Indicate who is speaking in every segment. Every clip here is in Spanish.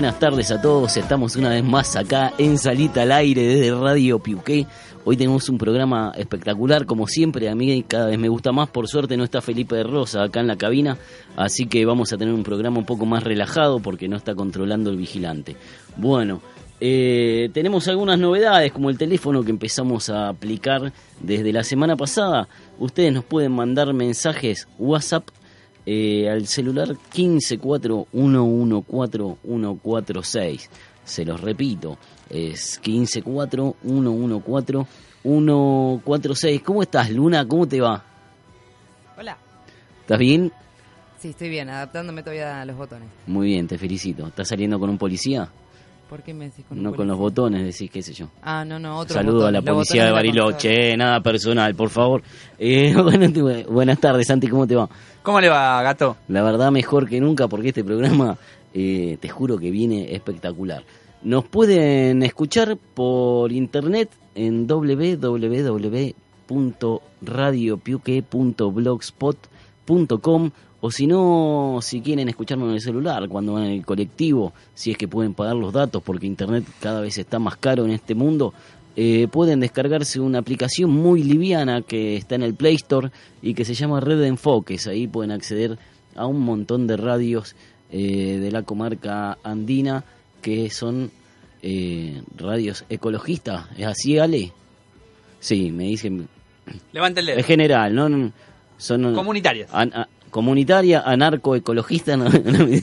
Speaker 1: Buenas tardes a todos, estamos una vez más acá en Salita al Aire desde Radio Piuqué. Hoy tenemos un programa espectacular, como siempre, a mí cada vez me gusta más, por suerte no está Felipe de Rosa acá en la cabina, así que vamos a tener un programa un poco más relajado porque no está controlando el vigilante. Bueno, eh, tenemos algunas novedades como el teléfono que empezamos a aplicar desde la semana pasada. Ustedes nos pueden mandar mensajes WhatsApp eh, al celular 1541141146. Se los repito, es 1541141146. ¿Cómo estás, Luna? ¿Cómo te va?
Speaker 2: Hola.
Speaker 1: ¿Estás bien?
Speaker 2: Sí, estoy bien, adaptándome todavía a los botones.
Speaker 1: Muy bien, te felicito. ¿Estás saliendo con un policía?
Speaker 2: ¿Por qué me decís con un
Speaker 1: No con los botones, decís, qué sé yo.
Speaker 2: Ah, no, no, otro
Speaker 1: Saludo a la policía de Bariloche, eh, nada personal, por favor. Eh, bueno, buenas tardes, Santi, ¿cómo te va?
Speaker 3: ¿Cómo le va, gato?
Speaker 1: La verdad, mejor que nunca, porque este programa, eh, te juro que viene espectacular. Nos pueden escuchar por internet en www.radiopiuque.blogspot.com o si no, si quieren escucharnos en el celular, cuando van en el colectivo, si es que pueden pagar los datos, porque internet cada vez está más caro en este mundo, eh, pueden descargarse una aplicación muy liviana que está en el Play Store y que se llama Red de Enfoques. Ahí pueden acceder a un montón de radios eh, de la comarca andina que son eh, radios ecologistas. ¿Es así, Ale? Sí, me dicen.
Speaker 3: Levanta el dedo.
Speaker 1: Es general, ¿no? no, Son
Speaker 3: Comunitarias.
Speaker 1: an- a- comunitaria, anarcoecologista. No, no me-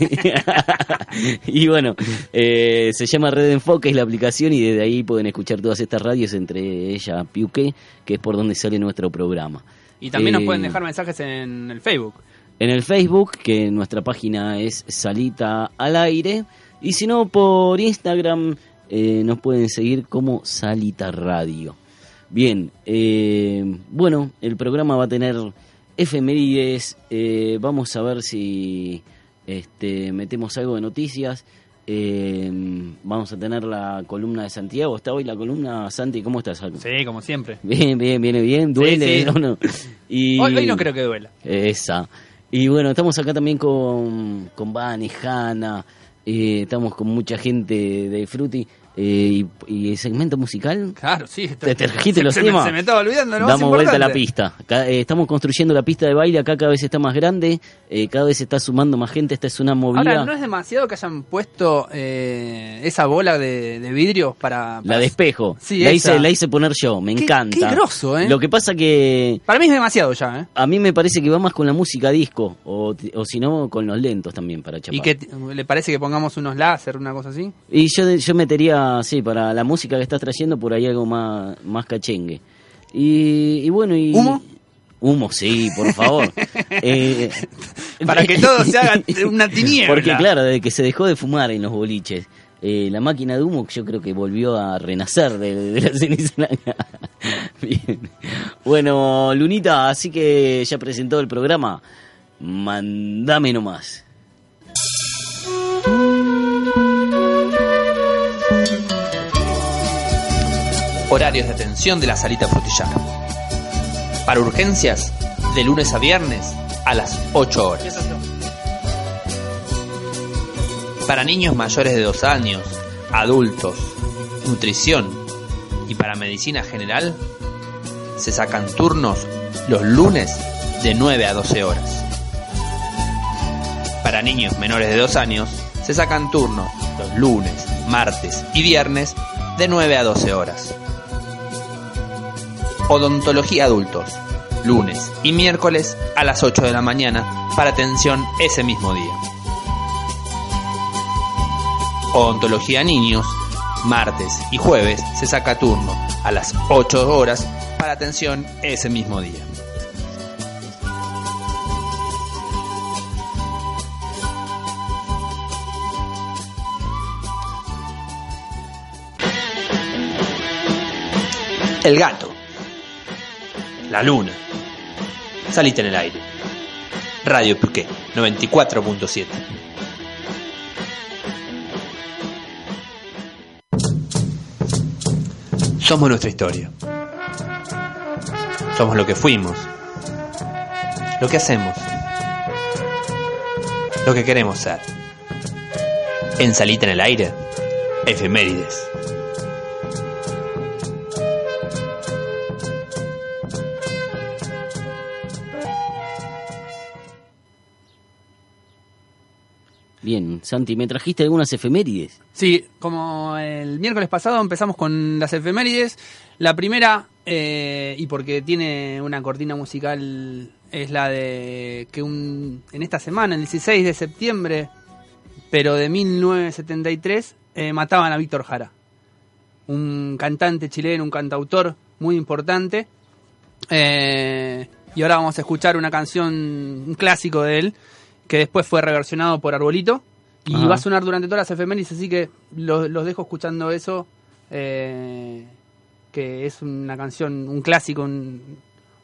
Speaker 1: y bueno, eh, se llama Red Enfoque, es la aplicación y desde ahí pueden escuchar todas estas radios, entre ellas Piuque, que es por donde sale nuestro programa.
Speaker 3: Y también nos
Speaker 1: Eh,
Speaker 3: pueden dejar mensajes en el Facebook.
Speaker 1: En el Facebook, que nuestra página es Salita al Aire. Y si no, por Instagram eh, nos pueden seguir como Salita Radio. Bien, bueno, el programa va a tener efemérides. eh, vamos a ver si este, metemos algo de noticias. eh, vamos a tener la columna de Santiago. ¿Está hoy la columna, Santi? ¿Cómo estás?
Speaker 3: Sí, como siempre.
Speaker 1: Bien, bien, viene bien. ¿Duele?
Speaker 3: sí.
Speaker 1: ¿O no? Y-
Speaker 3: Hoy, hoy no creo que duela.
Speaker 1: esa. Y bueno, estamos acá también con, con Vane, Hanna, eh, estamos con mucha gente de Fruity. Eh, y, y el segmento musical,
Speaker 3: Claro, sí.
Speaker 1: ¿Te- te trajiste los
Speaker 3: se, me,
Speaker 1: temas?
Speaker 3: se me estaba olvidando. Más
Speaker 1: damos vuelta a la pista. Eh, estamos construyendo la pista de baile, acá cada vez está más grande, eh, cada vez se está sumando más gente, esta es una movida.
Speaker 3: Ahora, ¿no es demasiado que hayan puesto eh, esa bola de, de vidrio para,
Speaker 1: La de espejo,
Speaker 3: Sí,
Speaker 1: la,
Speaker 3: esa.
Speaker 1: hice, la hice poner yo, me
Speaker 3: Qué-
Speaker 1: encanta.
Speaker 3: qué groso, ¿eh?
Speaker 1: Lo que pasa que
Speaker 3: Para mí es demasiado ya, ¿eh?
Speaker 1: a mí me parece que va más con la música disco, o, o si no, con los lentos también para chapar.
Speaker 3: ¿Y que le parece que pongamos unos láser, una cosa así?
Speaker 1: Y yo, yo metería, sí, para la música que estás trayendo, por ahí algo más, más cachengue. Y, y bueno, y...
Speaker 3: ¿Humo?
Speaker 1: Humo, sí, por favor. Eh,
Speaker 3: Para que todo se haga una tiniebla.
Speaker 1: Porque claro, desde que se dejó de fumar en los boliches, eh, la máquina de humo yo creo que volvió a renacer de, de la ceniza. Bien. Bueno, Lunita, así que ya presentó el programa. Mandame nomás.
Speaker 4: Horarios de atención de la salita frutillar. Para urgencias, de lunes a viernes a las 8 horas. Para niños mayores de 2 años, adultos, nutrición y para medicina general, se sacan turnos los lunes de 9 a 12 horas. Para niños menores de 2 años, se sacan turnos los lunes, martes y viernes de 9 a 12 horas. Odontología adultos, lunes y miércoles a las 8 de la mañana para atención ese mismo día. Odontología niños, martes y jueves se saca turno a las 8 horas para atención ese mismo día. El gato. La luna. Salite en el aire. Radio Piqué 94.7. Somos nuestra historia. Somos lo que fuimos. Lo que hacemos. Lo que queremos ser. En Salita en el Aire, efemérides.
Speaker 1: Bien, Santi, me trajiste algunas efemérides.
Speaker 3: Sí, como el miércoles pasado empezamos con las efemérides. La primera, eh, y porque tiene una cortina musical, es la de que un, en esta semana, el 16 de septiembre, pero de 1973, eh, mataban a Víctor Jara. Un cantante chileno, un cantautor muy importante. Eh, y ahora vamos a escuchar una canción, un clásico de él, que después fue reversionado por Arbolito. Y
Speaker 1: Ajá.
Speaker 3: va a sonar durante todas las efemérides, así que los, los dejo escuchando eso. eh, que es una canción, un clásico, un-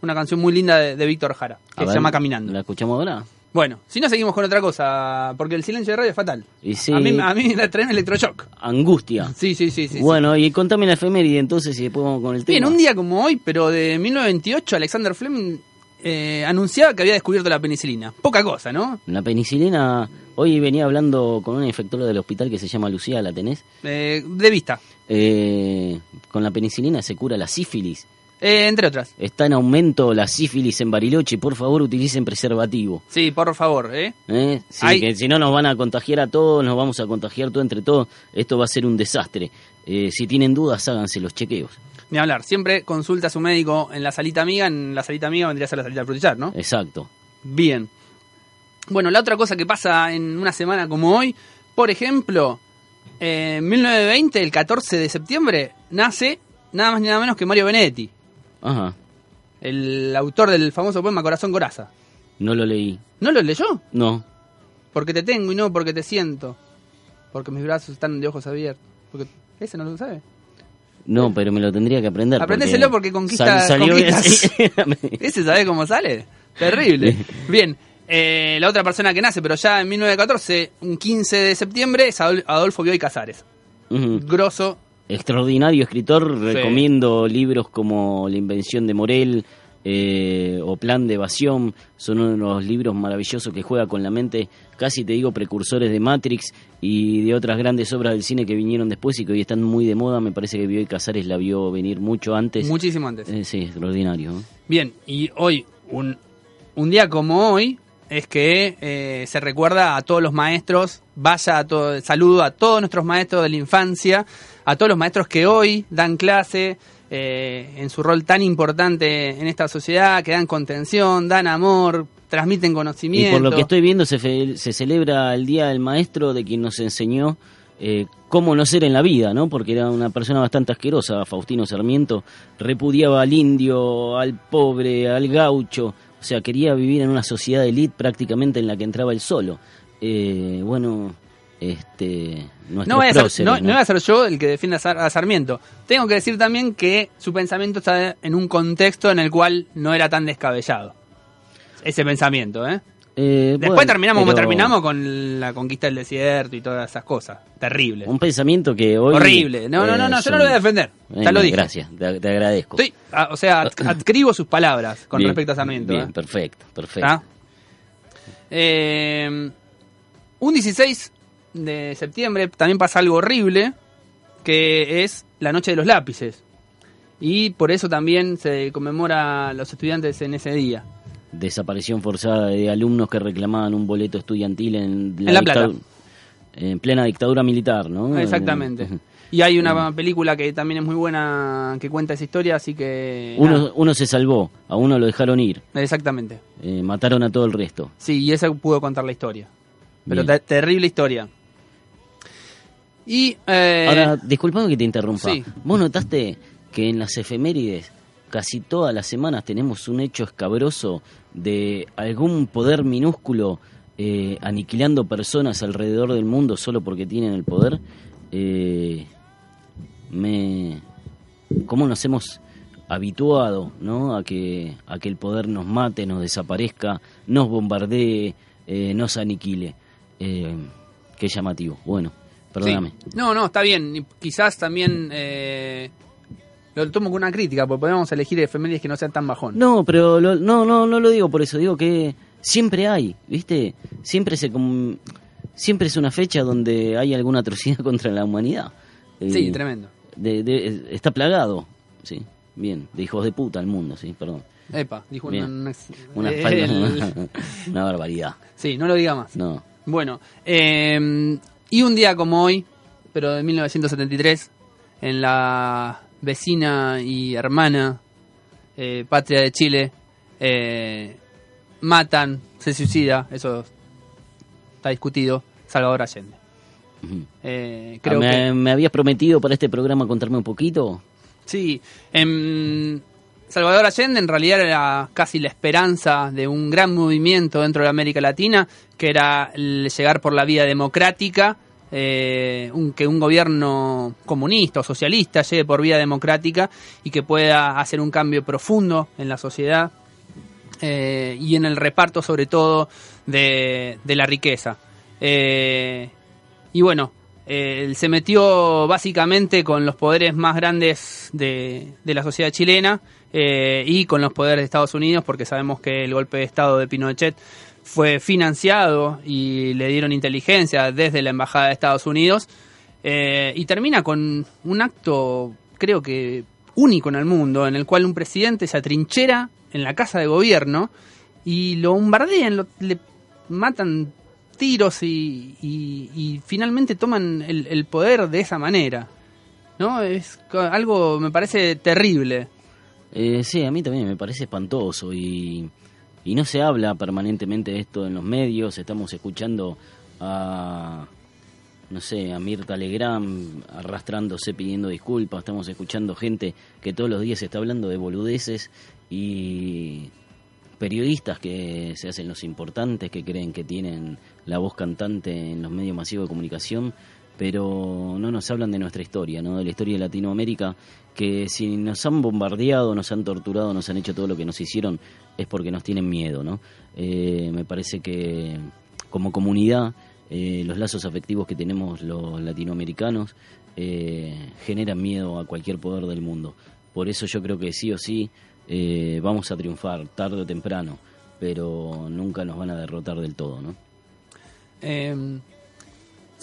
Speaker 3: una canción muy linda de, de Víctor Jara,
Speaker 1: A
Speaker 3: que
Speaker 1: ver,
Speaker 3: se llama Caminando.
Speaker 1: ¿La escuchamos ahora?
Speaker 3: Bueno, si no seguimos con otra cosa, porque el silencio de radio es fatal.
Speaker 1: Y sí,
Speaker 3: A mí, a mí me traen electroshock.
Speaker 1: angustia.
Speaker 3: Sí, sí, sí, sí. sí.
Speaker 1: bueno, y contame la efeméride entonces y después vamos con el tema.
Speaker 3: Bien, un día como hoy, pero de 1928, Alexander Fleming eh, anunciaba que había descubierto la penicilina. Poca cosa, ¿no?
Speaker 1: La penicilina, hoy venía hablando con una infectora del hospital que se llama Lucía, ¿la tenés?
Speaker 3: Eh, de vista,
Speaker 1: Eh, con la penicilina se cura la sífilis.
Speaker 3: Eh, entre otras.
Speaker 1: Está en aumento la sífilis en Bariloche. Por favor, utilicen preservativo.
Speaker 3: Sí, por favor, ¿eh?
Speaker 1: ¿eh? Sí,
Speaker 3: Hay-
Speaker 1: que si no nos van a contagiar a todos, nos vamos a contagiar todo entre todos. Esto va a ser un desastre. Eh, si tienen dudas, háganse los chequeos.
Speaker 3: Ni hablar. Siempre consulta a su médico en la salita amiga. En la salita amiga vendría a ser la salita frutillar, ¿no?
Speaker 1: Exacto.
Speaker 3: Bien. Bueno, la otra cosa que pasa en una semana como hoy, por ejemplo, eh, en 1920, el 14 de septiembre, nace nada más ni nada menos que Mario Benedetti,
Speaker 1: Ajá.
Speaker 3: el autor del famoso poema Corazón Coraza.
Speaker 1: No lo leí.
Speaker 3: ¿No lo leyó?
Speaker 1: No.
Speaker 3: Porque te tengo y no porque te siento. Porque mis brazos están de ojos abiertos. Porque ese no lo sabe.
Speaker 1: No, pero me lo tendría que aprender.
Speaker 3: Aprendéselo porque conquista-
Speaker 1: sal- salió
Speaker 3: conquistas. ¿Ese sabe cómo sale? Terrible. Bien. eh, la otra persona que nace, pero ya en 1914, un 15 de septiembre, es Adol- Adolfo Bioy Casares.
Speaker 1: Ujú.
Speaker 3: Grosso.
Speaker 1: Extraordinario escritor, recomiendo libros como La invención de Morel eh, o Plan de evasión, son uno de los libros maravillosos que juega con la mente, casi te digo precursores de Matrix y de otras grandes obras del cine que vinieron después y que hoy están muy de moda, me parece que Bioy Casares la vio venir mucho antes.
Speaker 3: Muchísimo antes.
Speaker 1: Eh, sí, extraordinario. ¿no?
Speaker 3: Bien, y hoy, un, un día como hoy, es que eh, se recuerda a todos los maestros, vaya a todo, saludo a todos nuestros maestros de la infancia, a todos los maestros que hoy dan clase eh, en su rol tan importante en esta sociedad, que dan contención, dan amor, transmiten conocimiento.
Speaker 1: por lo que estoy viendo se celebra el Día del Maestro de quien nos enseñó eh, cómo no ser en la vida, ¿no? Porque era una persona bastante asquerosa, Faustino Sarmiento, repudiaba al indio, al pobre, al gaucho, o sea, quería vivir en una sociedad de élite prácticamente en la que entraba él solo. Eh, bueno, este,
Speaker 3: No voy, a ser,
Speaker 1: próceres,
Speaker 3: no,
Speaker 1: ¿no?
Speaker 3: no voy a ser yo el que defienda a Sar- a Sarmiento. Tengo que decir también que su pensamiento está en un contexto en el cual no era tan descabellado. Ese pensamiento, ¿eh?
Speaker 1: Eh,
Speaker 3: Después
Speaker 1: bueno,
Speaker 3: terminamos como terminamos con la conquista del desierto y todas esas cosas. Terrible.
Speaker 1: Un pensamiento que hoy...
Speaker 3: Horrible. No, no, no, no, yo no lo voy a defender. Ya
Speaker 1: Bueno,
Speaker 3: lo dije.
Speaker 1: Gracias, te, te agradezco.
Speaker 3: Estoy, ah, o sea, ad- adscribo sus palabras con
Speaker 1: Bien,
Speaker 3: respecto a Sarmiento.
Speaker 1: Bien,
Speaker 3: ¿eh?
Speaker 1: perfecto, perfecto.
Speaker 3: ¿Está? Eh, un 16 de septiembre también pasa algo horrible, que es la Noche de los Lápices. Y por eso también se conmemora a los estudiantes en ese día.
Speaker 1: desaparición forzada de alumnos que reclamaban un boleto estudiantil en la,
Speaker 3: En La Plata.
Speaker 1: dictadu- en plena dictadura militar, ¿no?
Speaker 3: Exactamente. Y hay una película que también es muy buena que cuenta esa historia, así que...
Speaker 1: Uno, uno se salvó, a uno lo dejaron ir,
Speaker 3: Exactamente.
Speaker 1: eh, mataron a todo el resto.
Speaker 3: Sí, y esa pudo contar la historia. Pero terrible historia. Y... eh,
Speaker 1: Ahora, disculpame que te interrumpa.
Speaker 3: sí.
Speaker 1: ¿Vos notaste que en las efemérides casi todas las semanas tenemos un hecho escabroso de algún poder minúsculo eh, aniquilando personas alrededor del mundo solo porque tienen el poder? Eh, me cómo nos hemos habituado ¿no? a que a que el poder nos mate nos desaparezca nos bombardee eh, nos aniquile Eh, qué llamativo bueno perdóname
Speaker 3: Sí. No, no, está bien. Y quizás también eh, lo tomo con una crítica, porque podemos elegir efemérides que no sean tan bajón.
Speaker 1: no pero lo- no no no lo digo por eso digo que siempre hay viste siempre se com- siempre es una fecha donde hay alguna atrocidad contra la humanidad. Eh,
Speaker 3: Sí, tremendo.
Speaker 1: de- de- está plagado, sí, bien, de hijos de puta el mundo, sí, perdón.
Speaker 3: Epa, dijo
Speaker 1: Bien.
Speaker 3: una, una-
Speaker 1: Una,
Speaker 3: el-
Speaker 1: falta- una barbaridad,
Speaker 3: Sí, no lo diga más.
Speaker 1: no.
Speaker 3: Bueno, eh, y un día como hoy, pero de 1973, en la vecina y hermana eh, patria de Chile, eh, matan, se suicida, eso está discutido, Salvador Allende. Eh,
Speaker 1: Ah,
Speaker 3: creo
Speaker 1: ¿Me,
Speaker 3: que
Speaker 1: me habías prometido para este programa contarme un poquito?
Speaker 3: Sí, em, Salvador Allende en realidad era casi la esperanza de un gran movimiento dentro de América Latina, que era el llegar por la vía democrática, eh, un- que un gobierno comunista o socialista llegue por vía democrática y que pueda hacer un cambio profundo en la sociedad eh, y en el reparto sobre todo de, la riqueza. Eh, y bueno, él se metió básicamente con los poderes más grandes de, de la sociedad chilena eh, y con los poderes de Estados Unidos, porque sabemos que el golpe de Estado de Pinochet fue financiado y le dieron inteligencia desde la Embajada de Estados Unidos. eh, y termina con un acto, creo que único en el mundo, en el cual un presidente se atrinchera en la casa de gobierno y lo bombardean, le matan tiros y, finalmente toman el, el poder de esa manera. ¿No? Es algo, me parece terrible.
Speaker 1: Eh, sí, a mí también me parece espantoso y, y no se habla permanentemente de esto en los medios. Estamos escuchando a, no sé, a Mirta Legrand arrastrándose pidiendo disculpas. Estamos escuchando gente que todos los días está hablando de boludeces y periodistas que se hacen los importantes, que creen que tienen la voz cantante en los medios masivos de comunicación, pero no nos hablan de nuestra historia, ¿no? de la historia de Latinoamérica, que si nos han bombardeado, nos han torturado, nos han hecho todo lo que nos hicieron, es porque nos tienen miedo. ¿no? Eh, me parece que como comunidad, eh, los lazos afectivos que tenemos los latinoamericanos eh, generan miedo a cualquier poder del mundo. Por eso yo creo que sí o sí vamos a triunfar, tarde o temprano, pero nunca nos van a derrotar del todo, ¿no?
Speaker 3: Eh,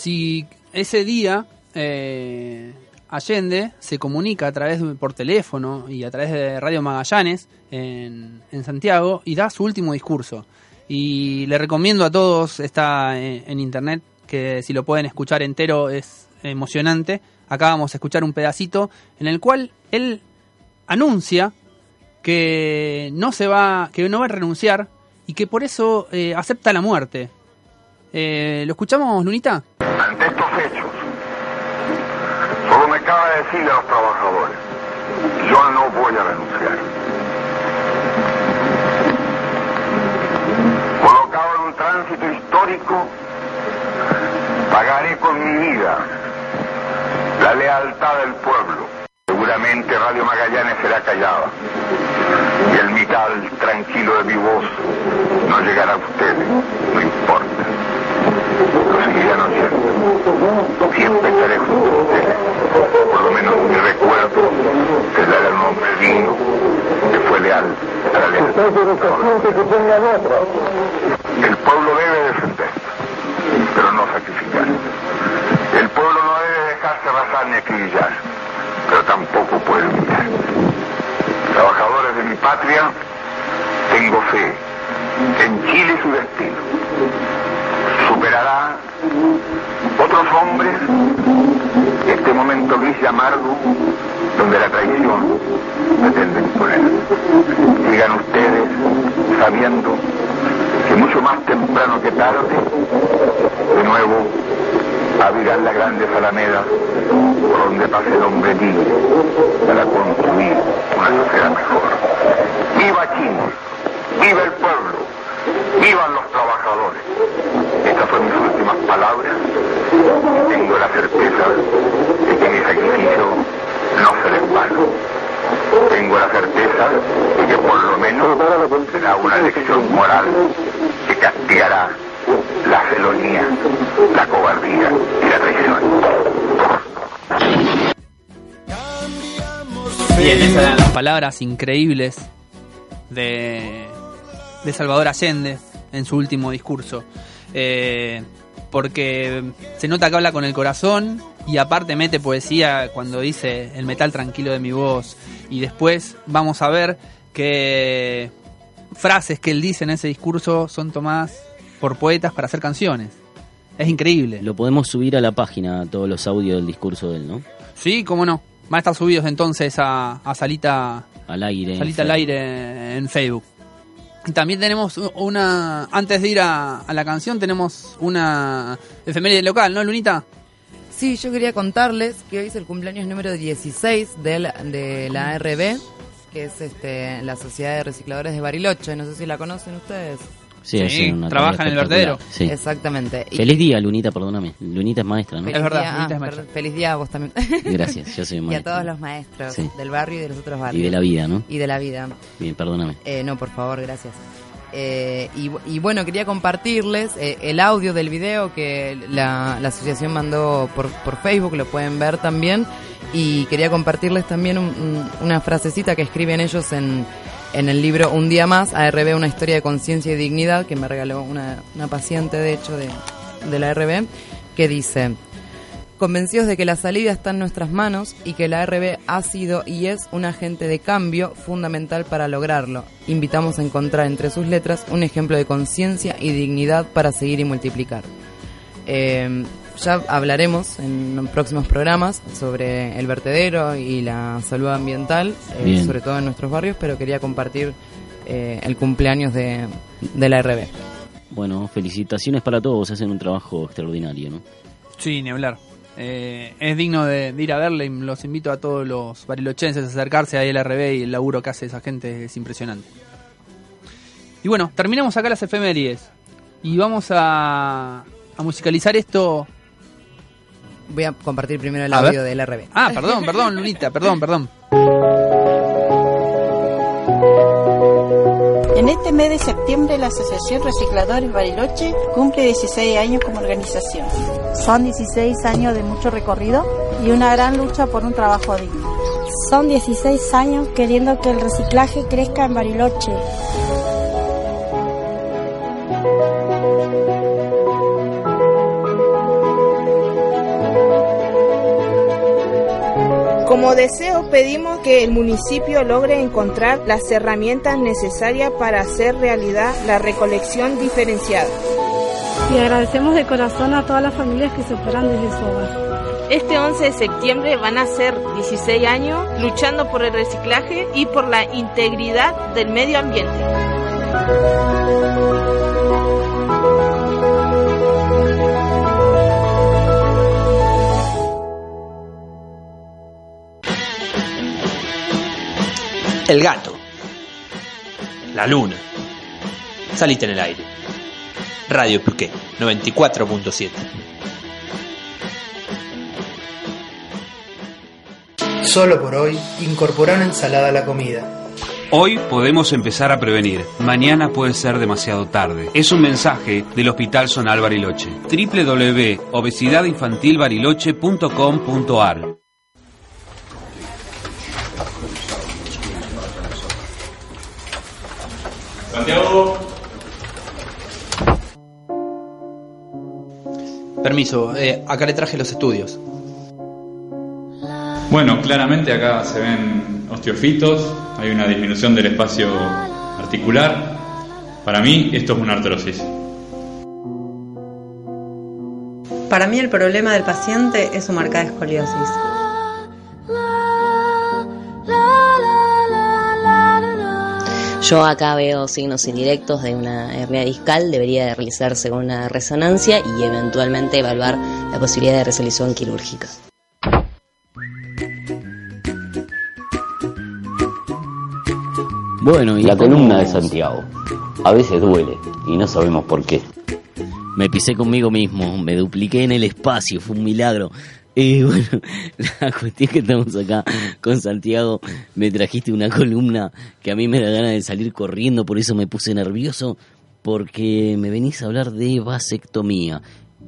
Speaker 3: si ese día eh, Allende se comunica a través de- por teléfono y a través de Radio Magallanes en, Santiago y da su último discurso. Y le recomiendo a todos, está en, internet, que si lo pueden escuchar entero es emocionante. Acá vamos a escuchar un pedacito en el cual él anuncia que no se va, que no va a renunciar y que por eso eh, acepta la muerte. Eh, ¿Lo escuchamos, Lunita?
Speaker 5: Estos hechos, solo me cabe decirle a los trabajadores, yo no voy a renunciar. Colocado en un tránsito histórico, pagaré con mi vida la lealtad del pueblo. Seguramente Radio Magallanes será callada y el vital tranquilo de mi voz no llegará a ustedes, no importa Siempre estaré junto a ustedes. Por lo menos mi recuerdo será un hombre digno que fue leal a la lealtad. El pueblo debe defender, pero no sacrificar. El pueblo no debe dejarse arrasar ni acribillar, pero tampoco puede humillar. Trabajadores de mi patria, tengo fe en Chile y su destino superará otros hombres este momento gris y amargo donde la traición pretende imponer. Sigan ustedes sabiendo que mucho más temprano que tarde, de nuevo, abrirán las grandes alamedas por donde pase el hombre libre para construir una sociedad mejor. ¡Viva Chile! ¡Viva el pueblo! ¡Vivan los trabajadores! Estas fueron mis últimas palabras. Tengo la certeza de que mi sacrificio no será en vano. Tengo la certeza de que por lo menos será una lección moral que castigará la felonía, la cobardía y la traición.
Speaker 3: Bien, esas eran las palabras increíbles de, de Salvador Allende en su último discurso. Eh, porque se nota que habla con el corazón y aparte mete poesía cuando dice el metal tranquilo de mi voz. Y después vamos a ver que frases que él dice en ese discurso son tomadas por poetas para hacer canciones. Es increíble.
Speaker 1: Lo podemos subir a la página, todos los audios del discurso de él, ¿no?
Speaker 3: Sí, cómo no. Van a estar subidos entonces a, a Salita,
Speaker 1: Al aire.
Speaker 3: Salita al aire en Facebook. También tenemos una, antes de ir a, a la canción, tenemos una efeméride local, ¿no, Lunita?
Speaker 2: Sí, yo quería contarles que hoy es el cumpleaños número 16 de la, de la ARB, que es este, la Sociedad de Recicladores de Bariloche. No sé si la conocen ustedes.
Speaker 1: Sí,
Speaker 3: Sí,
Speaker 1: hacen una
Speaker 3: trabaja en el vertedero.
Speaker 1: Sí.
Speaker 2: Exactamente. Y-
Speaker 1: Feliz día, Lunita, perdóname. Lunita es maestra, ¿no?
Speaker 3: Es verdad,
Speaker 2: día-
Speaker 3: Lunita
Speaker 2: ah,
Speaker 3: es maestra.
Speaker 2: feliz día a vos también.
Speaker 1: Gracias, yo soy
Speaker 2: y a
Speaker 1: maestra.
Speaker 2: todos los maestros
Speaker 1: Sí.
Speaker 2: del barrio y de los otros barrios.
Speaker 1: Y de la vida, ¿no?
Speaker 2: Y de la vida.
Speaker 1: Bien, perdóname.
Speaker 2: Eh, no, por favor, gracias. Eh, y, y bueno, quería compartirles eh, el audio del video que la, la asociación mandó por, por Facebook, lo pueden ver también. Y quería compartirles también un- un- una frasecita que escriben ellos en, en el libro Un día más, ARB, una historia de conciencia y dignidad, que me regaló una, paciente, de hecho, de, la ARB, que dice... Convencidos de que la salida está en nuestras manos y que la RB ha sido y es un agente de cambio fundamental para lograrlo. Invitamos a encontrar entre sus letras un ejemplo de conciencia y dignidad para seguir y multiplicar. Eh, ya hablaremos en próximos programas sobre el vertedero y la salud ambiental, eh, sobre todo en nuestros barrios, pero quería compartir eh, el cumpleaños de, de la RB.
Speaker 1: Bueno, felicitaciones para todos, hacen un trabajo extraordinario, ¿no?
Speaker 3: Sí, ni hablar. Eh, es digno de, de ir a verle y los invito a todos los barilochenses a acercarse a LRB y el laburo que hace esa gente es impresionante. Y bueno, terminamos acá las efemérides y vamos a, a musicalizar esto.
Speaker 2: Voy a compartir primero el
Speaker 3: A
Speaker 2: audio
Speaker 3: ver.
Speaker 2: del RB.
Speaker 3: Ah, perdón, perdón, Lunita, perdón, perdón.
Speaker 6: En este mes de septiembre la Asociación Recicladores Bariloche cumple 16 años como organización.
Speaker 7: Son 16 años de mucho recorrido y una gran lucha por un trabajo digno.
Speaker 8: Son 16 años queriendo que el reciclaje crezca en Bariloche.
Speaker 9: Como deseo pedimos que el municipio logre encontrar las herramientas necesarias para hacer realidad la recolección diferenciada.
Speaker 8: Y agradecemos de corazón a todas las familias que se operan desde su hogar.
Speaker 9: Este 11 de septiembre van a ser 16 años luchando por el reciclaje y por la integridad del medio ambiente.
Speaker 4: El gato. La luna. Salite en el aire. Radio Pluqué 94.7.
Speaker 10: Solo por hoy, incorpora una ensalada a la comida.
Speaker 11: Hoy podemos empezar a prevenir. Mañana puede ser demasiado tarde. Es un mensaje del Hospital Zonal Bariloche. www.obesidadinfantilbariloche.com.ar
Speaker 12: Santiago.
Speaker 3: Permiso, eh, acá le traje los estudios.
Speaker 12: Bueno, claramente acá se ven osteofitos, hay una disminución del espacio articular. Para mí esto es una artrosis.
Speaker 13: Para mí el problema del paciente es su marcada escoliosis.
Speaker 14: Yo acá veo signos indirectos de una hernia discal, debería de realizarse una resonancia y eventualmente evaluar la posibilidad de resolución quirúrgica.
Speaker 1: Bueno, y
Speaker 15: La
Speaker 1: estamos-
Speaker 15: columna de Santiago. A veces duele y no sabemos por qué.
Speaker 1: Me pisé conmigo mismo, me dupliqué en el espacio, fue un milagro. Y bueno, la cuestión es que estamos acá con Santiago, me trajiste una columna que a mí me da ganas de salir corriendo, por eso me puse nervioso, porque me venís a hablar de vasectomía.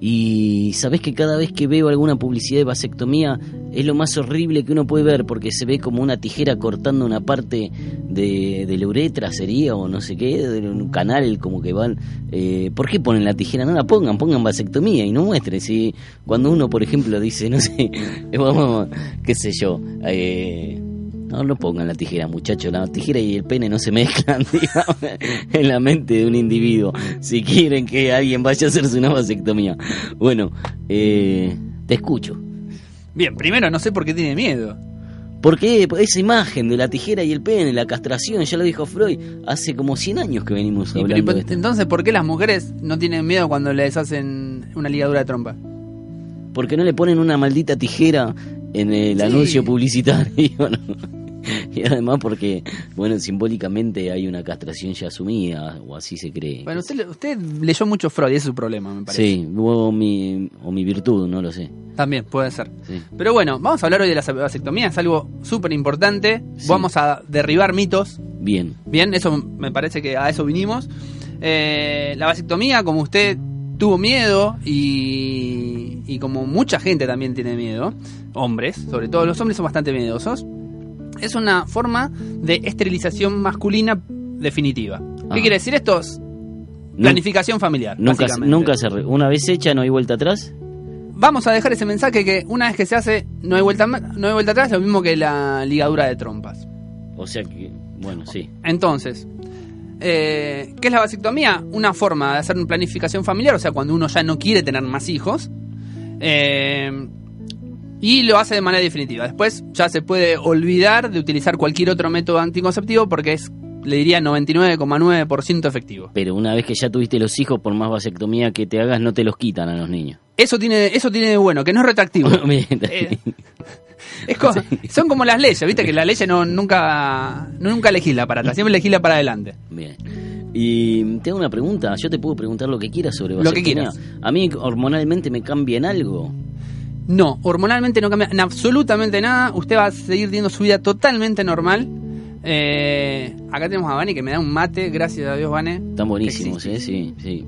Speaker 1: Y sabes que cada vez que veo alguna publicidad de vasectomía es lo más horrible que uno puede ver porque se ve como una tijera cortando una parte de, de la uretra, sería, o no sé qué, de un canal, como que van. Eh, ¿Por qué ponen la tijera? No la pongan, pongan vasectomía y no muestren. Si cuando uno, por ejemplo, dice, no sé, vamos, qué sé yo, eh, no, no pongan la tijera, muchachos. La tijera y el pene no se mezclan, digamos, en la mente de un individuo. Si quieren que alguien vaya a hacerse una vasectomía. Bueno, eh, te escucho.
Speaker 3: Bien, primero no sé por qué tiene miedo.
Speaker 1: Porque esa imagen de la tijera y el pene, la castración, ya lo dijo Freud, hace como 100 años que venimos
Speaker 3: Y,
Speaker 1: hablando
Speaker 3: pero,
Speaker 1: de esto.
Speaker 3: entonces, ¿por qué las mujeres no tienen miedo cuando les hacen una ligadura de trompa?
Speaker 1: Porque no le ponen una maldita tijera en el
Speaker 3: Sí.
Speaker 1: anuncio publicitario. ¿no? Y además porque, bueno, simbólicamente hay una castración ya asumida, o así se cree.
Speaker 3: Bueno, usted, usted leyó mucho Freud y ese es su problema, me parece.
Speaker 1: Sí, o mi, o mi virtud, no lo sé.
Speaker 3: También puede ser.
Speaker 1: Sí.
Speaker 3: Pero bueno, vamos a hablar hoy de la vasectomía, es algo súper importante. Vamos a derribar mitos.
Speaker 1: Bien.
Speaker 3: Bien, eso me parece que a eso vinimos. Eh, la vasectomía, como usted tuvo miedo y, y como mucha gente también tiene miedo, hombres, sobre todo los hombres son bastante miedosos, es una forma de esterilización masculina definitiva. ¿Qué quiere decir esto? Es Planificación familiar.
Speaker 1: Nunca, nunca se re- una vez hecha no hay vuelta atrás.
Speaker 3: Vamos a dejar ese mensaje que una vez que se hace no hay vuelta, no hay vuelta atrás, lo mismo que la ligadura de trompas.
Speaker 1: O sea que, bueno, sí.
Speaker 3: Entonces, eh, ¿qué es la vasectomía? Una forma de hacer una planificación familiar, o sea, cuando uno ya no quiere tener más hijos. eh, y lo hace de manera definitiva. Después ya se puede olvidar de utilizar cualquier otro método anticonceptivo porque es, le diría, 99,9% efectivo.
Speaker 1: Pero una vez que ya tuviste los hijos, por más vasectomía que te hagas, no te los quitan a los niños.
Speaker 3: Eso tiene, eso tiene de bueno, que no es retractivo. Eh, es co- son como las leyes, viste que la ley no, nunca, no nunca legisla para atrás, siempre legisla para adelante.
Speaker 1: Bien. Y te hago una pregunta, yo te puedo preguntar lo que quieras sobre
Speaker 3: Lo que
Speaker 1: vasectomía.
Speaker 3: quieras.
Speaker 1: ¿A mí hormonalmente me cambia en algo?
Speaker 3: No, hormonalmente no cambia en absolutamente nada. Usted va a seguir teniendo su vida totalmente normal. Eh, acá tenemos a Vane que me da un mate, gracias a Dios, Vane.
Speaker 1: Están buenísimos, ¿eh? Sí, sí.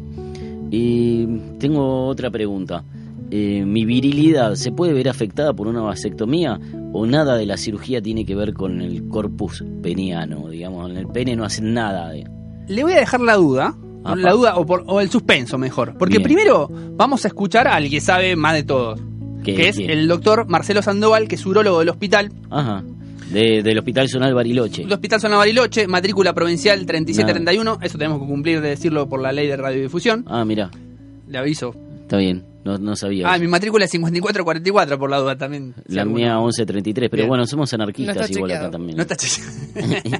Speaker 1: Y tengo otra pregunta. Eh, ¿Mi virilidad se puede ver afectada por una vasectomía o nada de la cirugía tiene que ver con el corpus peniano? Digamos, en el pene no hacen nada. de-
Speaker 3: Le voy a dejar la duda, la duda o, por- o el suspenso mejor. Porque
Speaker 1: Bien.
Speaker 3: primero vamos a escuchar a alguien que sabe más de todos.
Speaker 1: ¿Qué-
Speaker 3: que es el doctor Marcelo Sandoval, que es urólogo del hospital.
Speaker 1: Ajá. De- del Hospital Zonal Bariloche.
Speaker 3: El Hospital Zona Bariloche, matrícula provincial 3731. Eso tenemos que cumplir de decirlo por la ley de radiodifusión.
Speaker 1: Ah, mira,
Speaker 3: Le aviso.
Speaker 1: está bien. No, no sabía.
Speaker 3: Ah,
Speaker 1: eso.
Speaker 3: mi matrícula es 5444 por la duda también. si
Speaker 1: La
Speaker 3: alguno-
Speaker 1: mía 1133, pero
Speaker 3: Bien.
Speaker 1: bueno, somos anarquistas
Speaker 3: No
Speaker 1: igual
Speaker 3: chequeado.
Speaker 1: acá también.
Speaker 3: No está.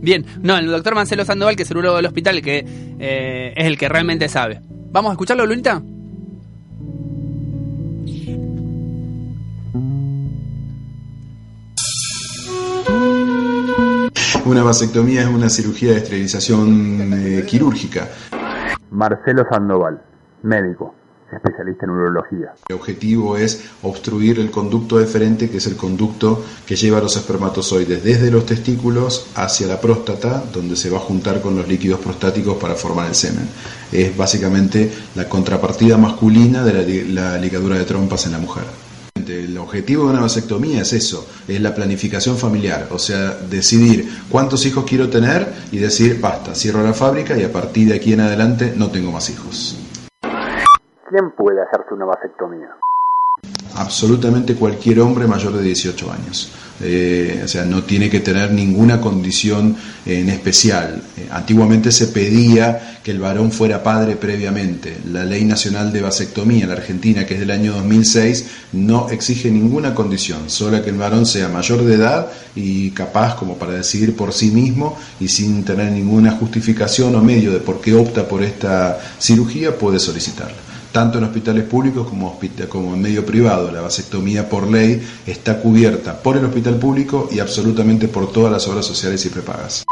Speaker 3: Bien, no, el doctor Marcelo Sandoval, que es el urólogo del hospital, que eh, es el que realmente sabe. ¿Vamos a escucharlo, Lunita?
Speaker 16: Una vasectomía es una cirugía de esterilización eh, quirúrgica.
Speaker 5: Marcelo Sandoval, médico, especialista en urología.
Speaker 16: El objetivo es obstruir el conducto deferente, que es el conducto que lleva los espermatozoides desde los testículos hacia la próstata, donde se va a juntar con los líquidos prostáticos para formar el semen. Es básicamente la contrapartida masculina de la, la ligadura de trompas en la mujer. El objetivo de una vasectomía es eso, es la planificación familiar, o sea, decidir cuántos hijos quiero tener y decir, basta, cierro la fábrica y a partir de aquí en adelante no tengo más hijos.
Speaker 5: ¿Quién puede hacerse una vasectomía?
Speaker 16: Absolutamente cualquier hombre mayor de 18 años. Eh, o sea, no tiene que tener ninguna condición en especial. Eh, antiguamente se pedía que el varón fuera padre previamente. La Ley Nacional de Vasectomía en la Argentina, que es del año 2006, no exige ninguna condición, solo que el varón sea mayor de edad y capaz como para decidir por sí mismo y sin tener ninguna justificación o medio de por qué opta por esta cirugía, puede solicitarla tanto en hospitales públicos como, en medio privado. La vasectomía por ley está cubierta por el hospital público y absolutamente por todas las obras sociales y prepagas.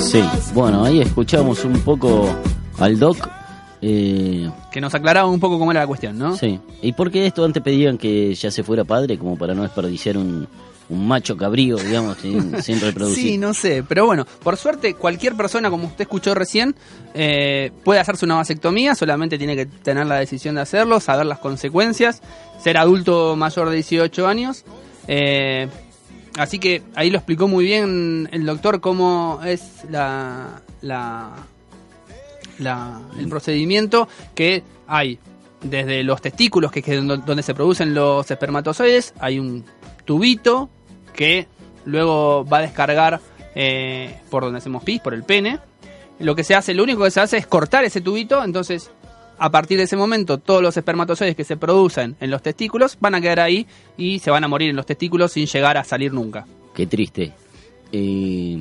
Speaker 1: Sí, bueno, ahí escuchamos un poco al doc Eh,
Speaker 3: Que nos aclaraba un poco cómo era la cuestión, ¿no?
Speaker 1: Sí. ¿Y por qué esto antes pedían que ya se fuera padre, como para no desperdiciar un, un macho cabrío, digamos, sin, sin reproducir?
Speaker 3: Sí, no sé, pero bueno, por suerte cualquier persona, como usted escuchó recién, eh, puede hacerse una vasectomía, solamente tiene que tener la decisión de hacerlo, saber las consecuencias, ser adulto mayor de 18 años. eh, así que ahí lo explicó muy bien el doctor cómo es la, la, la- el procedimiento que hay desde los testículos, que es donde se producen los espermatozoides, hay un tubito que luego va a descargar eh, por donde hacemos pis, por el pene. Lo que se hace, lo único que se hace es cortar ese tubito, entonces a partir de ese momento todos los espermatozoides que se producen en los testículos van a quedar ahí y se van a morir en los testículos sin llegar a salir nunca.
Speaker 1: Qué triste. Eh,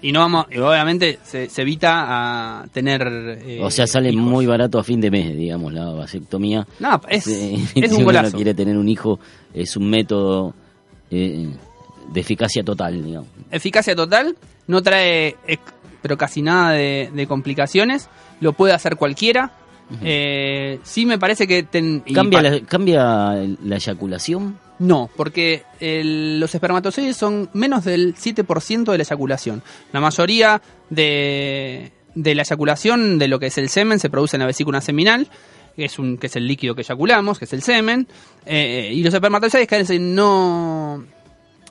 Speaker 3: Y no vamos, obviamente se, se evita a tener. eh,
Speaker 1: o sea, sale muy barato a fin de mes, digamos, la vasectomía.
Speaker 3: No, es- es
Speaker 1: si
Speaker 3: un golazo.
Speaker 1: quiere tener un hijo, es un método eh, de eficacia total, digamos.
Speaker 3: eficacia total, no trae pero casi nada de, de complicaciones, lo puede hacer cualquiera. Eh, sí me parece que... ten-
Speaker 1: ¿Cambia la, ¿Cambia la eyaculación?
Speaker 3: No, porque el- los espermatozoides son menos del 7% de la eyaculación. La mayoría de, de la eyaculación de lo que es el semen se produce en la vesícula seminal, que es, un, que es el líquido que eyaculamos, que es el semen, eh, y los espermatozoides casi no,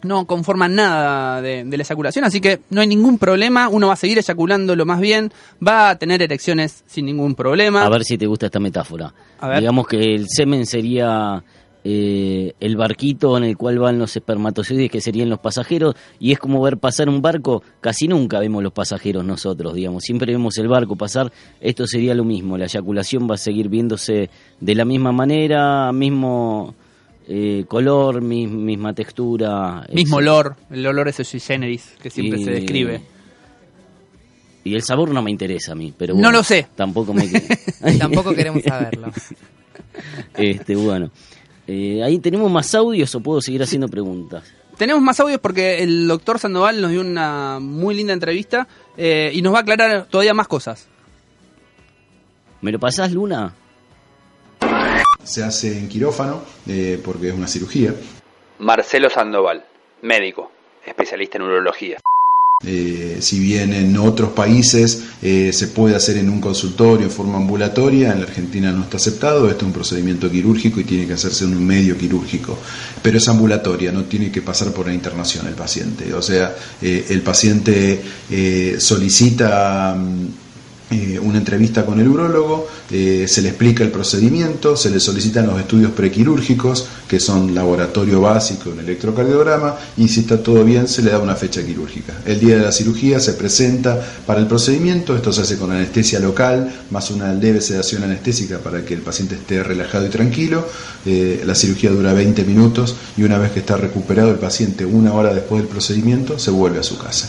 Speaker 3: no conforman nada de, de la eyaculación, así que no hay ningún problema, uno va a seguir eyaculando lo más bien, va a tener erecciones sin ningún problema.
Speaker 1: A ver si te gusta esta metáfora.
Speaker 3: A ver.
Speaker 1: Digamos que el semen sería eh, el barquito en el cual van los espermatozoides, que serían los pasajeros, y es como ver pasar un barco. Casi nunca vemos los pasajeros nosotros, digamos. Siempre vemos el barco pasar. Esto sería lo mismo. La eyaculación va a seguir viéndose de la misma manera, mismo eh, color, mis- misma textura.
Speaker 3: Mismo
Speaker 1: etc.
Speaker 3: olor, el olor ese sui generis que siempre
Speaker 1: Y-
Speaker 3: se describe.
Speaker 1: Y el sabor no me interesa a mí, pero
Speaker 3: No lo sé.
Speaker 1: Tampoco me.
Speaker 2: Tampoco queremos saberlo.
Speaker 1: Este, bueno. Eh, ahí tenemos más audios o puedo seguir haciendo preguntas.
Speaker 3: Tenemos más audios porque el doctor Sandoval nos dio una muy linda entrevista eh, y nos va a aclarar todavía más cosas.
Speaker 1: ¿Me lo pasás, Luna?
Speaker 16: Se hace en quirófano eh, porque es una cirugía.
Speaker 4: Marcelo Sandoval, médico, especialista en urología.
Speaker 16: Eh, si bien en otros países eh, se puede hacer en un consultorio en forma ambulatoria, en la Argentina no está aceptado, esto es un procedimiento quirúrgico y tiene que hacerse en un medio quirúrgico, pero es ambulatoria, no tiene que pasar por la internación el paciente, o sea, eh, el paciente solicita mm, eh, una entrevista con el urólogo, eh, se le explica el procedimiento, se le solicitan los estudios prequirúrgicos, que son laboratorio básico, un electrocardiograma, y si está todo bien se le da una fecha quirúrgica. El día de la cirugía se presenta para el procedimiento, esto se hace con anestesia local, más una leve sedación anestésica para que el paciente esté relajado y tranquilo. Eh, la cirugía dura 20 minutos y una vez que está recuperado el paciente, una hora después del procedimiento, se vuelve a su casa.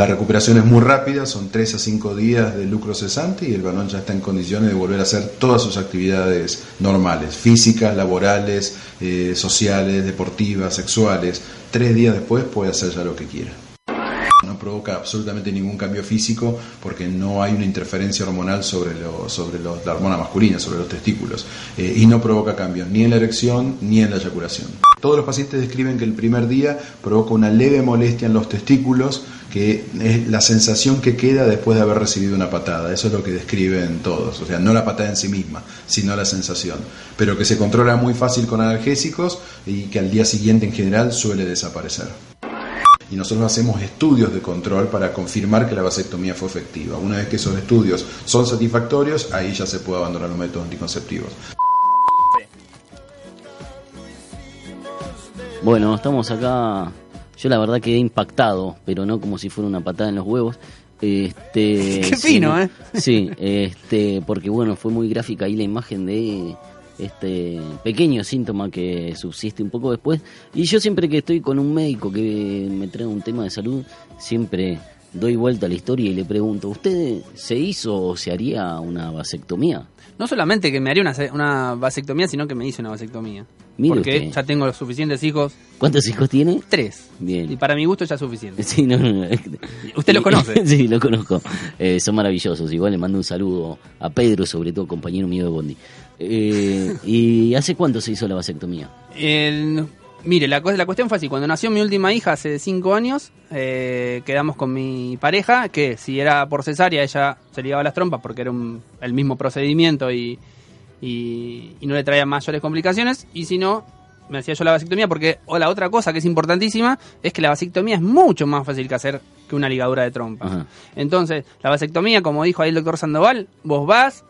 Speaker 16: La recuperación es muy rápida, son 3 a 5 días de lucro cesante y el varón ya está en condiciones de volver a hacer todas sus actividades normales, físicas, laborales, eh, sociales, deportivas, sexuales. Tres días después puede hacer ya lo que quiera. No provoca absolutamente ningún cambio físico porque no hay una interferencia hormonal sobre, lo- sobre los- la hormona masculina, sobre los testículos. Eh, y no provoca cambios ni en la erección ni en la eyaculación. Todos los pacientes describen que el primer día provoca una leve molestia en los testículos, que es la sensación que queda después de haber recibido una patada. Eso es lo que describen todos. O sea, no la patada en sí misma, sino la sensación. Pero que se controla muy fácil con analgésicos y que al día siguiente en general suele desaparecer y nosotros hacemos estudios de control para confirmar que la vasectomía fue efectiva. Una vez que esos estudios son satisfactorios, ahí ya se puede abandonar los métodos anticonceptivos.
Speaker 1: Bueno, estamos acá. Yo la verdad quedé impactado, pero no como si fuera una patada en los huevos. Este,
Speaker 3: Qué fino,
Speaker 1: sí,
Speaker 3: ¿eh?
Speaker 1: Sí, este, porque bueno, fue muy gráfica ahí la imagen de este pequeño síntoma que subsiste un poco después. Y yo siempre que estoy con un médico que me trae un tema de salud, siempre doy vuelta a la historia y le pregunto, ¿usted se hizo o se haría una vasectomía?
Speaker 3: No solamente que me haría una, una vasectomía, sino que me hice una vasectomía.
Speaker 1: Mire
Speaker 3: porque
Speaker 1: usted.
Speaker 3: ya tengo los suficientes hijos.
Speaker 1: ¿Cuántos hijos tiene?
Speaker 3: Tres.
Speaker 1: Bien.
Speaker 3: Y para mi gusto ya es suficiente.
Speaker 1: Sí, no, no, no.
Speaker 3: ¿Usted lo conoce?
Speaker 1: sí, lo conozco. Eh, son maravillosos. Igual le mando un saludo a Pedro, sobre todo, compañero mío de Bondi. Eh, ¿Y hace cuánto se hizo la vasectomía?
Speaker 3: El- mire, la, la cuestión fue así. Cuando nació mi última hija hace cinco años, eh, quedamos con mi pareja que si era por cesárea ella se ligaba las trompas porque era un- el mismo procedimiento y, y- y no le traía mayores complicaciones. Y si no, me hacía yo la vasectomía porque o la otra cosa que es importantísima es que la vasectomía es mucho más fácil que hacer que una ligadura de trompas.
Speaker 1: Ajá.
Speaker 3: Entonces, la vasectomía, como dijo ahí el doctor Sandoval, vos vas,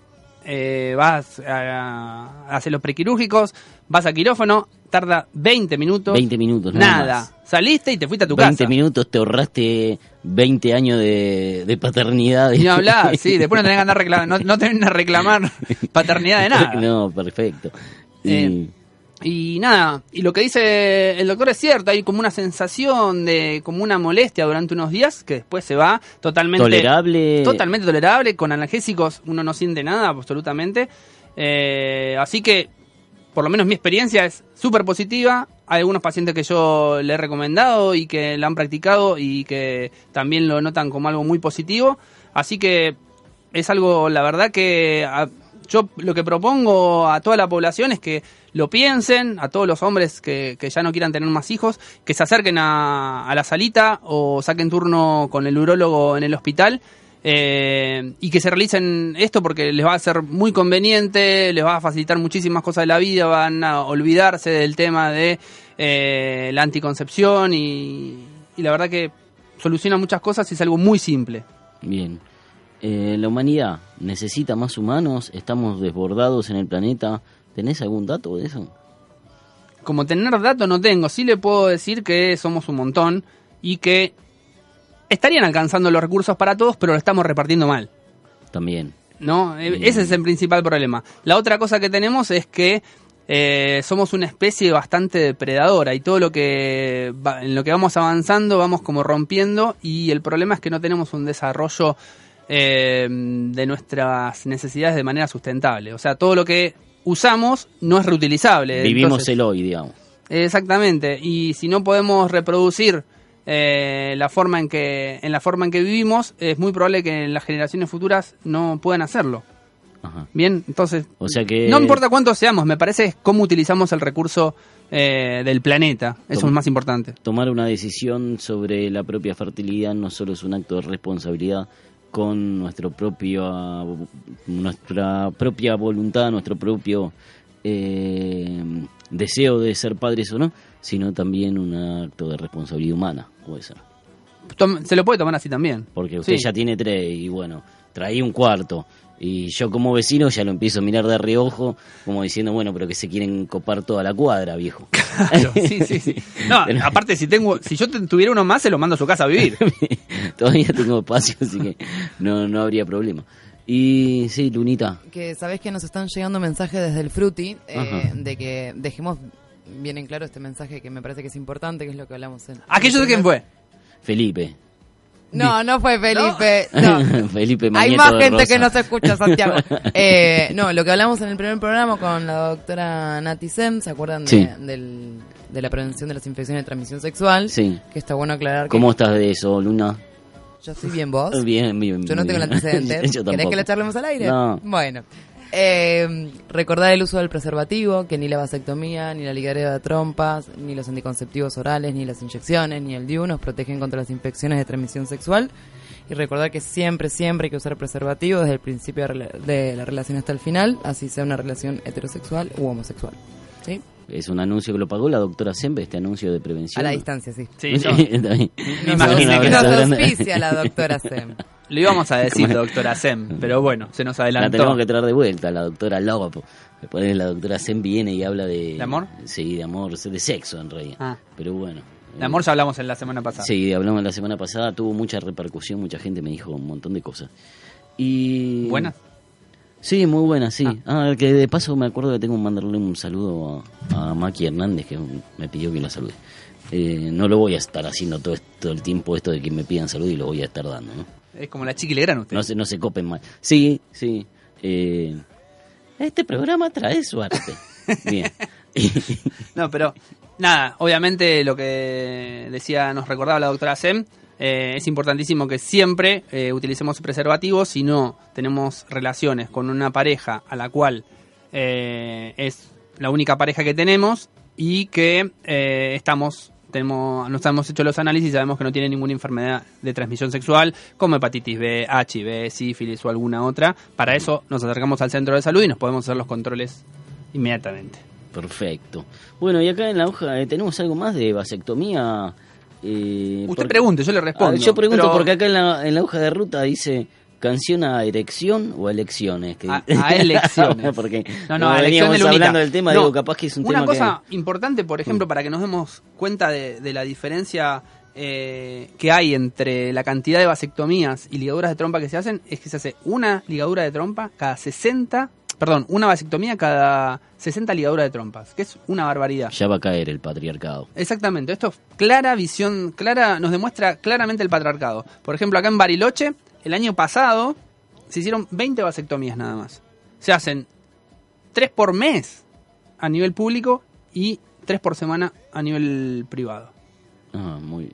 Speaker 3: eh, vas a, a hacer los prequirúrgicos, vas a quirófano, tarda 20 minutos.
Speaker 1: 20 minutos, nada.
Speaker 3: Saliste y te fuiste a tu
Speaker 1: 20
Speaker 3: casa.
Speaker 1: minutos te ahorraste 20 años de, de paternidad.
Speaker 3: Ni hablar, sí, después no tenés que andar reclamando, no, no tenés que reclamar paternidad de nada.
Speaker 1: No, perfecto. Y-
Speaker 3: Eh, Y nada, y lo que dice el doctor es cierto, hay como una sensación de, como una molestia durante unos días que después se va totalmente...
Speaker 1: Tolerable.
Speaker 3: Totalmente tolerable, con analgésicos uno no siente nada, absolutamente. Eh, así que, por lo menos mi experiencia es súper positiva. Hay algunos pacientes que yo le he recomendado y que la han practicado y que también lo notan como algo muy positivo. Así que es algo, la verdad que yo lo que propongo a toda la población es que lo piensen, a todos los hombres que, que ya no quieran tener más hijos, que se acerquen a, a la salita o saquen turno con el urólogo en el hospital eh, y que se realicen esto porque les va a ser muy conveniente, les va a facilitar muchísimas cosas de la vida, van a olvidarse del tema de eh, la anticoncepción y, y la verdad que soluciona muchas cosas y es algo muy simple.
Speaker 1: Bien. Eh, la humanidad necesita más humanos, estamos desbordados en el planeta. ¿Tenés algún dato de eso?
Speaker 3: Como tener datos no tengo, sí le puedo decir que somos un montón y que estarían alcanzando los recursos para todos, pero lo estamos repartiendo mal.
Speaker 1: También.
Speaker 3: ¿no? E- Ese es el principal problema. La otra cosa que tenemos es que eh, somos una especie bastante depredadora y todo lo que va- en lo que vamos avanzando vamos como rompiendo y el problema es que no tenemos un desarrollo eh, de nuestras necesidades de manera sustentable. O sea, todo lo que usamos no es reutilizable.
Speaker 1: Vivimos
Speaker 3: Entonces-
Speaker 1: el hoy, digamos.
Speaker 3: Exactamente. Y si no podemos reproducir eh, la forma en que en la forma en que vivimos, es muy probable que en las generaciones futuras no puedan hacerlo.
Speaker 1: Ajá.
Speaker 3: Bien, entonces
Speaker 1: O sea que...
Speaker 3: no importa cuántos seamos, me parece es cómo utilizamos el recurso eh, del planeta. Eso
Speaker 1: Tom-
Speaker 3: es más importante.
Speaker 1: Tomar una decisión sobre la propia fertilidad no solo es un acto de responsabilidad con nuestro propio, nuestra propia voluntad, nuestro propio eh, deseo de ser padres o no, sino también un acto de responsabilidad humana, puede ser.
Speaker 3: Se lo puede tomar así también.
Speaker 1: Porque usted
Speaker 3: Sí.
Speaker 1: ya tiene tres y bueno, traí un cuarto. Y yo como vecino ya lo empiezo a mirar de reojo, como diciendo, bueno, pero que se quieren copar toda la cuadra, viejo.
Speaker 3: Claro, sí, sí, sí. No, aparte si tengo, si yo tuviera uno más, se lo mando a su casa a vivir.
Speaker 1: Todavía tengo espacio, así que no, no habría problema. Y sí, Lunita,
Speaker 2: Que sabés que nos están llegando mensajes desde el Fruti eh, de que dejemos bien en claro este mensaje que me parece que es importante, que es lo que hablamos en.
Speaker 3: ¿A qué yo sé quién fue?
Speaker 1: Felipe.
Speaker 2: No, no fue Felipe. No.
Speaker 1: Felipe
Speaker 2: Hay más
Speaker 1: de
Speaker 2: gente
Speaker 1: Rosa.
Speaker 2: que no se escucha, Santiago. Eh, no, lo que hablamos en el primer programa con la doctora Nati Sem, ¿se acuerdan de, del- de la prevención de las infecciones de transmisión sexual?
Speaker 1: Sí.
Speaker 2: Que está bueno aclarar que
Speaker 1: ¿Cómo estás de eso, Luna?
Speaker 2: Yo estoy bien vos.
Speaker 1: Bien, bien.
Speaker 2: Yo no tengo el antecedente. ¿Querés que le charlemos al aire?
Speaker 1: No.
Speaker 2: Bueno. Eh, recordar el uso del preservativo, que ni la vasectomía, ni la ligadera de trompas, ni los anticonceptivos orales, ni las inyecciones, ni el DIU nos protegen contra las infecciones de transmisión sexual. Y recordar que siempre, siempre hay que usar preservativo desde el principio de la relación hasta el final, así sea una relación heterosexual u homosexual. ¿Sí?
Speaker 1: Es un anuncio que lo pagó la doctora Sembe, este anuncio de prevención.
Speaker 2: A la distancia, sí.
Speaker 3: Sí. Me imaginé
Speaker 1: Un
Speaker 3: que
Speaker 2: Nos auspicia la doctora Sem.
Speaker 3: Lo íbamos a decir, doctora Sem, pero bueno, se nos
Speaker 1: La
Speaker 3: adelantó.
Speaker 1: tenemos que traer de vuelta, la doctora Lobo. Después la doctora Sem viene y habla de...
Speaker 3: ¿De amor?
Speaker 1: Sí, de amor, de sexo en realidad.
Speaker 3: Ah.
Speaker 1: Pero bueno.
Speaker 3: De amor ya hablamos en la semana pasada.
Speaker 1: Sí, hablamos la semana pasada, tuvo mucha repercusión, mucha gente me dijo un montón de cosas. Y...
Speaker 3: ¿Buenas?
Speaker 1: Sí, muy buenas, sí. Ah, que de paso me acuerdo que tengo que mandarle un saludo a, a Maki Hernández, que me pidió que la salude. Eh, no lo voy a estar haciendo todo, todo el tiempo esto de que me pidan salud y lo voy a estar dando, ¿no?
Speaker 3: Es como la chiqui Legrand usted.
Speaker 1: No se, no se copen mal. Sí, sí. eh, este programa trae suerte. Bien.
Speaker 3: No, pero nada, obviamente lo que decía, nos recordaba la doctora Sem, eh, es importantísimo que siempre eh, utilicemos preservativos si no tenemos relaciones con una pareja a la cual eh, es la única pareja que tenemos y que eh, estamos tenemos, nos hemos hecho los análisis y sabemos que no tiene ninguna enfermedad de transmisión sexual como hepatitis B, HIV, sífilis o alguna otra. Para eso nos acercamos al centro de salud y nos podemos hacer los controles inmediatamente.
Speaker 1: Perfecto. Bueno, y acá en la hoja tenemos algo más de vasectomía. Eh,
Speaker 3: Usted pregunte, yo le respondo.
Speaker 1: Ah, yo pregunto
Speaker 3: pero-
Speaker 1: porque acá en la, en la hoja de ruta dice canción a erección o a elecciones. Que-
Speaker 3: A, a elecciones.
Speaker 1: porque
Speaker 3: no, no, a
Speaker 1: veníamos hablando del tema,
Speaker 3: No,
Speaker 1: digo, capaz que es un
Speaker 3: Una
Speaker 1: tema
Speaker 3: cosa
Speaker 1: que...
Speaker 3: importante, por ejemplo, para que nos demos cuenta de, de la diferencia eh, que hay entre la cantidad de vasectomías y ligaduras de trompa que se hacen, es que se hace una ligadura de trompa cada 60, perdón, una vasectomía cada 60 ligaduras de trompas, que es una barbaridad.
Speaker 1: Ya va a caer el patriarcado.
Speaker 3: Exactamente, esto es clara visión, clara, nos demuestra claramente el patriarcado. Por ejemplo, acá en Bariloche, el año pasado se hicieron 20 vasectomías nada más. Se hacen 3 por mes a nivel público y 3 por semana a nivel privado.
Speaker 1: Ah, muy...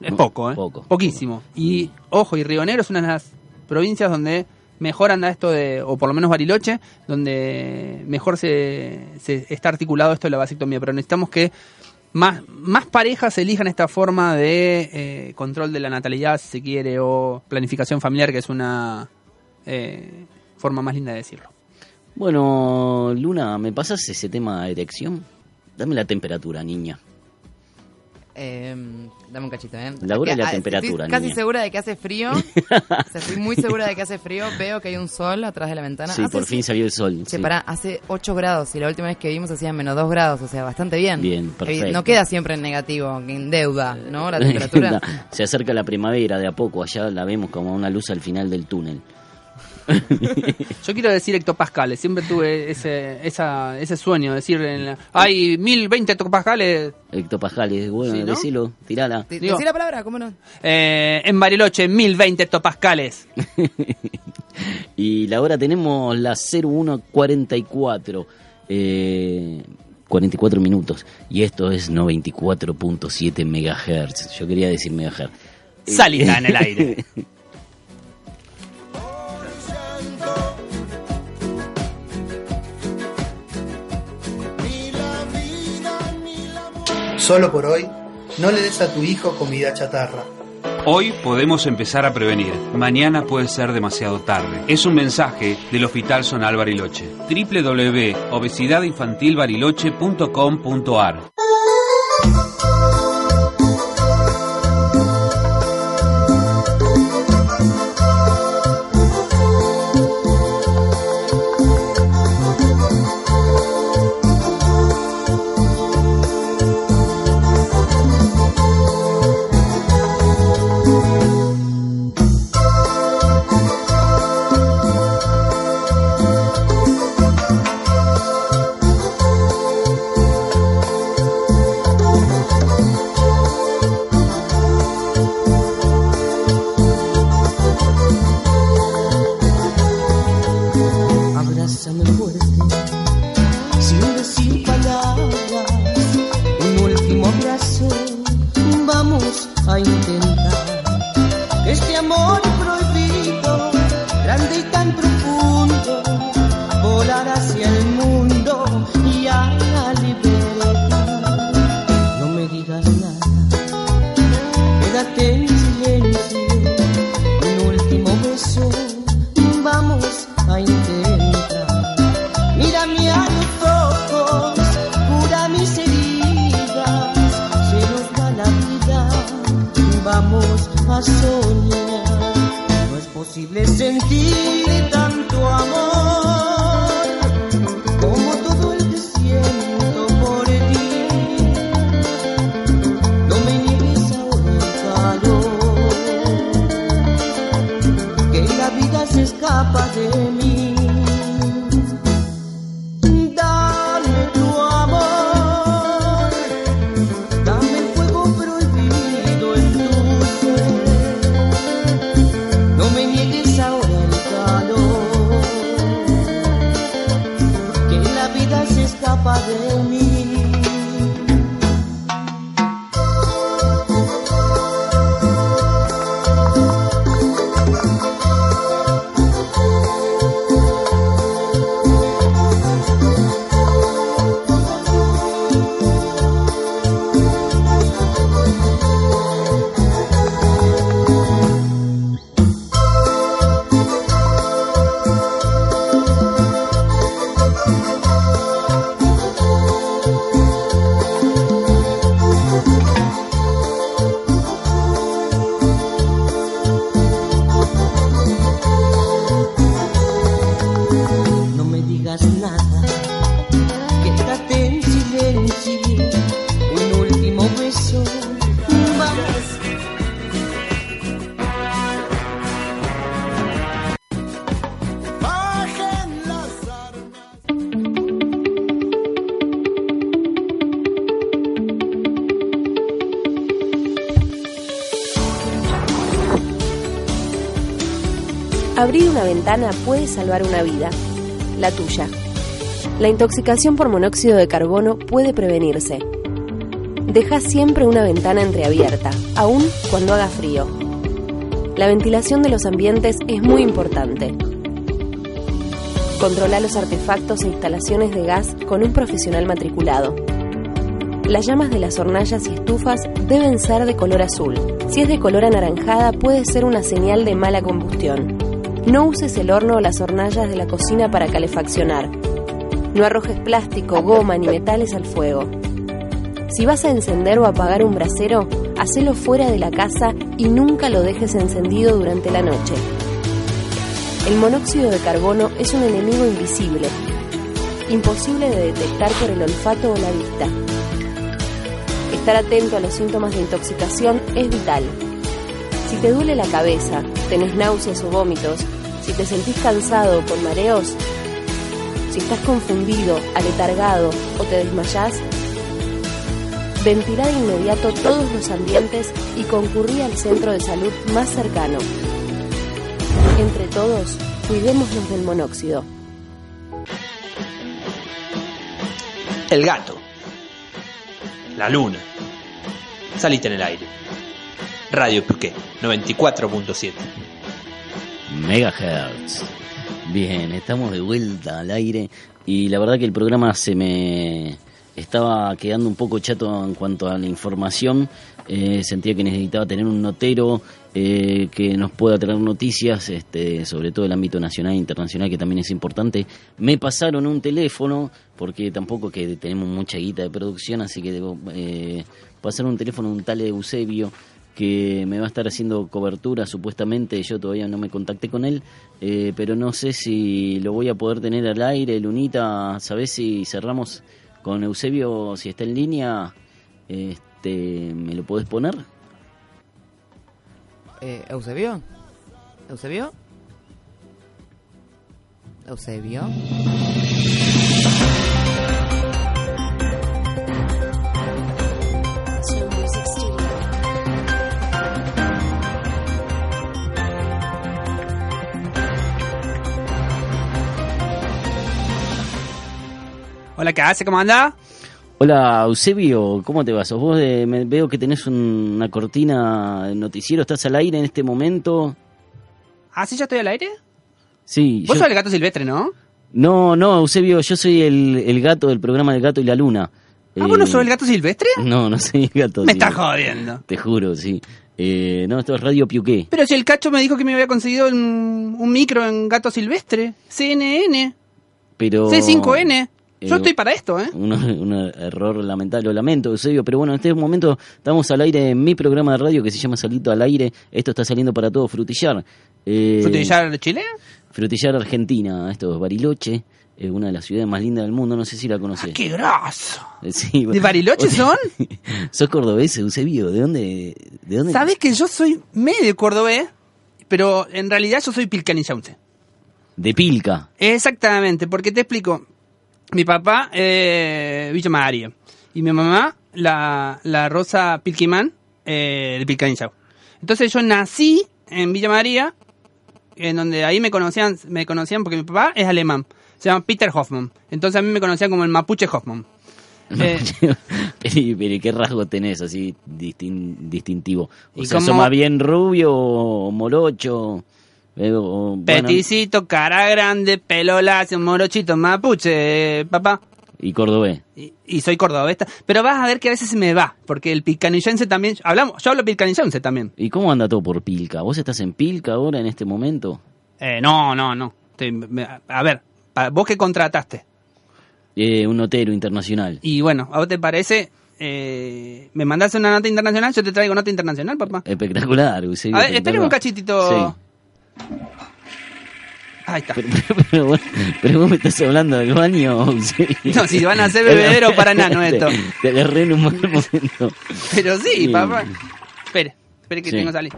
Speaker 3: Es poco, ¿eh?
Speaker 1: poco,
Speaker 3: Poquísimo. Y ojo, y Río Negro es una de las provincias donde mejor anda esto de, o por lo menos Bariloche, donde mejor se, se está articulado esto de la vasectomía. Pero necesitamos que más, más parejas elijan esta forma de eh, control de la natalidad, si se quiere, o planificación familiar, que es una eh, forma más linda de decirlo.
Speaker 1: Bueno, Luna, ¿me pasas ese tema de erección? Dame la temperatura, niña.
Speaker 2: Eh, dame un cachito, ¿eh?
Speaker 1: La hora y la
Speaker 2: Ah,
Speaker 1: temperatura,
Speaker 2: Estoy casi
Speaker 1: niña.
Speaker 2: segura de que hace frío. O sea, estoy muy segura de que hace frío. Veo que hay un sol atrás de la ventana.
Speaker 1: Sí,
Speaker 2: Hace
Speaker 1: por fin salió el sol.
Speaker 2: Che,
Speaker 1: sí.
Speaker 2: pará, hace 8 grados y la última vez que vimos hacía menos 2 grados, o sea, bastante bien.
Speaker 1: Bien, perfecto.
Speaker 2: No queda siempre en negativo, en deuda, ¿no? La temperatura.
Speaker 1: Se acerca la primavera de a poco, allá la vemos como una luz al final del túnel.
Speaker 3: Yo quiero decir hectopascales, siempre tuve ese, esa, ese sueño, decir, en la- hay 1020 hectopascales
Speaker 1: Hectopascales, bueno,
Speaker 3: Sí, ¿no?
Speaker 1: decilo, tirala.
Speaker 3: Digo-
Speaker 2: Decí la palabra, ¿cómo no?
Speaker 3: eh, en Bariloche, 1020 hectopascales.
Speaker 1: Y la hora tenemos las 0144, eh, 44 minutos. Y esto es 94.7 megahertz. Yo quería decir megahertz.
Speaker 3: Salita en el aire.
Speaker 10: Solo por hoy, no le des a tu hijo comida chatarra.
Speaker 11: Hoy podemos empezar a prevenir. Mañana puede ser demasiado tarde. Es un mensaje del Hospital Zonal Bariloche. www.obesidadinfantilbariloche.com.ar
Speaker 17: una ventana puede salvar una vida, la tuya. La intoxicación por monóxido de carbono puede prevenirse. Deja siempre una ventana entreabierta, aun cuando haga frío. La ventilación de los ambientes es muy importante. Controla los artefactos e instalaciones de gas con un profesional matriculado. Las llamas de las hornallas y estufas deben ser de color azul. Si es de color anaranjada puede ser una señal de mala combustión. No uses el horno o las hornallas de la cocina para calefaccionar. No arrojes plástico, goma ni metales al fuego. Si vas a encender o apagar un brasero, hacelo fuera de la casa y nunca lo dejes encendido durante la noche. El monóxido de carbono es un enemigo invisible, imposible de detectar por el olfato o la vista. Estar atento a los síntomas de intoxicación es vital. Si te duele la cabeza, tenés náuseas o vómitos, si te sentís cansado con mareos, si estás confundido, aletargado o te desmayás, ventila de inmediato todos los ambientes y concurrí al centro de salud más cercano. Entre todos, cuidémonos del monóxido.
Speaker 4: El gato. La luna. Saliste en el aire. Radio Piqué 94.7.
Speaker 1: Megahertz. Bien, estamos de vuelta al aire y la verdad que el programa se me estaba quedando un poco chato en cuanto a la información. Eh, sentía que necesitaba tener un notero eh, que nos pueda traer noticias, este, sobre todo el ámbito nacional e internacional, que también es importante. Me pasaron un teléfono, porque tampoco que tenemos mucha guita de producción, así que debo eh, pasar un teléfono un tal Eusebio que me va a estar haciendo cobertura supuestamente, yo todavía no me contacté con él, eh, pero no sé si lo voy a poder tener al aire, Lunita, ¿sabés si cerramos con Eusebio, si está en línea? Este, ¿Me lo podés poner?
Speaker 2: Eh, ¿Eusebio? ¿Eusebio? ¿Eusebio?
Speaker 3: Hola, ¿qué hace? ¿Cómo anda?
Speaker 1: Hola, Eusebio, ¿cómo te vas? Vos eh, me- veo que tenés un- una cortina de noticiero, ¿estás al aire en este momento?
Speaker 3: ¿Ah, sí, ya estoy al aire?
Speaker 1: Sí.
Speaker 3: Vos
Speaker 1: yo-
Speaker 3: sos el gato silvestre, ¿no?
Speaker 1: No, no, Eusebio, yo soy el, el gato del programa del gato y la luna.
Speaker 3: ¿Ah, vos no
Speaker 1: Eh,
Speaker 3: sos el gato silvestre?
Speaker 1: No, no soy el gato.
Speaker 3: Me estás jodiendo.
Speaker 1: Te juro, sí. Eh, no, esto es Radio Piuqué.
Speaker 3: Pero si el cacho me dijo que me había conseguido un, un micro en gato silvestre. CNN.
Speaker 1: Pero...
Speaker 3: C5N. Yo
Speaker 1: Eh,
Speaker 3: estoy para esto, ¿eh?
Speaker 1: Un, un error lamentable, lo lamento, Eusebio, pero bueno, en este momento estamos al aire en mi programa de radio que se llama Salito al Aire. Esto está saliendo para todo Frutillar. Eh,
Speaker 3: ¿Frutillar Chile?
Speaker 1: Frutillar Argentina, esto es Bariloche, eh, una de las ciudades más lindas del mundo, no sé si la conocés.
Speaker 3: ¡Qué graso! ¿De Bariloche son?
Speaker 1: ¿Sos cordobés, Eusebio? ¿De dónde? ¿De dónde?
Speaker 3: ¿Sabes que yo soy medio cordobés? Pero en realidad yo soy pilcanillense.
Speaker 1: De Pilca.
Speaker 3: Exactamente, porque te explico. Mi papá, eh, Villa María. Y mi mamá, la, la Rosa Pilquimán, eh, de Pilcanillao. Entonces yo nací en Villa María, en donde ahí me conocían, me conocían porque mi papá es alemán. Se llama Peter Hoffman. Entonces a mí me conocían como el mapuche Hoffman. Eh,
Speaker 1: pero, pero ¿qué rasgo tenés así distin- distintivo? O
Speaker 3: ¿Y
Speaker 1: sea, ¿sos
Speaker 3: cómo-
Speaker 1: más bien rubio o morocho? Eh, o- bueno,
Speaker 3: Peticito, cara grande, pelo lacio, morochito, mapuche, papá.
Speaker 1: y cordobés.
Speaker 3: Y, y soy cordobés. Pero vas a ver que a veces se me va, porque el pilcanillense también... hablamos Yo hablo pilcanillense también.
Speaker 1: ¿Y cómo anda todo por Pilca? ¿Vos estás en Pilca ahora en este momento?
Speaker 3: Eh, no, no, no. Te- me- a ver, vos que contrataste.
Speaker 1: Eh, un notero internacional.
Speaker 3: Y bueno, ¿a vos te parece? Eh, ¿Me mandas una nota internacional? Yo te traigo nota internacional, papá.
Speaker 1: Espectacular,
Speaker 3: A ver, espérame un cachitito. Ahí está.
Speaker 1: Pero, pero vos- pero vos me estás hablando del baño.
Speaker 3: No, si van a hacer bebedero para nano esto.
Speaker 1: Te, agarré en un mal momento.
Speaker 3: Pero sí,
Speaker 1: Sí.
Speaker 3: papá. Espere, espere que
Speaker 1: Sí.
Speaker 3: tengo salir.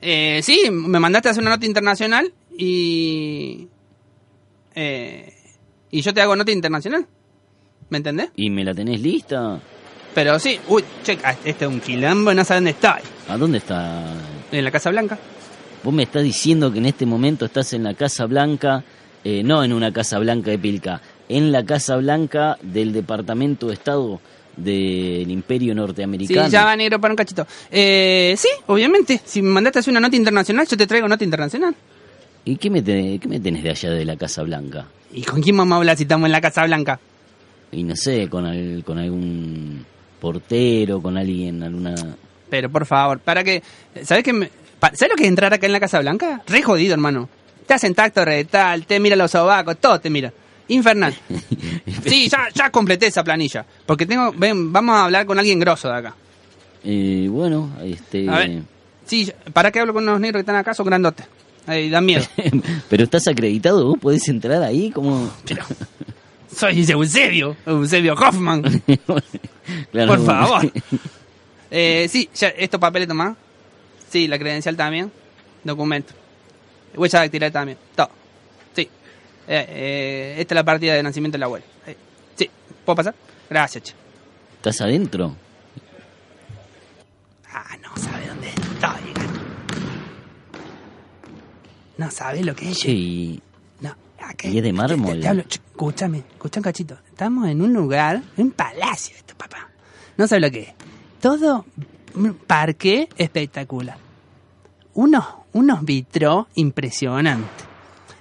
Speaker 3: Eh, sí, me mandaste a hacer una nota internacional y... eh, y yo te hago nota internacional. ¿Me entendés?
Speaker 1: ¿Y me la tenés lista?
Speaker 3: Pero sí, uy, che, ah, este es un quilombo, no sé dónde estoy.
Speaker 1: ¿A dónde está?
Speaker 3: En la Casa Blanca.
Speaker 1: Vos me estás diciendo que en este momento estás en la Casa Blanca, eh, no en una Casa Blanca de Pilca, en la Casa Blanca del Departamento de Estado del Imperio
Speaker 3: Sí,
Speaker 1: Norteamericano.
Speaker 3: ya va negro para un cachito. Eh, sí, obviamente. Si me mandaste hacer una nota internacional, yo te traigo nota internacional.
Speaker 1: ¿Y qué me, tenés, qué me tenés de allá de la Casa Blanca?
Speaker 3: ¿Y con quién vamos a hablar si estamos en la Casa Blanca?
Speaker 1: Y no sé, con, con algún portero, con alguien, alguna...
Speaker 3: Pero por favor, para que. ¿Sabes qué? me- ¿Sabes lo que es entrar acá en la Casa Blanca? Re jodido, hermano. Te hacen tacto retal, te mira los sobacos, todo te mira. Infernal. Sí, ya, ya completé esa planilla. Porque tengo. Ven, vamos a hablar con alguien grosso de acá.
Speaker 1: Eh, bueno, este...
Speaker 3: A ver. Sí, ¿para qué hablo con unos negros que están acá? Son grandotes. Ahí, dan miedo.
Speaker 1: Pero estás acreditado, vos podés entrar ahí como...
Speaker 3: Soy Eusebio, Eusebio Hoffman.
Speaker 1: Claro,
Speaker 3: Por favor. Eh, sí, ya, estos papeles tomás. Sí, la credencial también. Documento. Huella dactilar también. Todo. Sí. Eh, eh, esta es la partida de nacimiento del abuelo. Eh, sí, ¿puedo pasar? Gracias, che.
Speaker 1: ¿Estás adentro?
Speaker 3: Ah, no sabe dónde estoy. No sabe lo que es.
Speaker 1: Y...
Speaker 3: No, acá.
Speaker 1: ¿Y es de
Speaker 3: Te,
Speaker 1: mármol?
Speaker 3: te hablo, ch, escúchame, escucha un cachito. Estamos en un lugar, un palacio esto, papá. No sabes lo que es. Todo un parque espectacular. Unos, unos vitró impresionantes.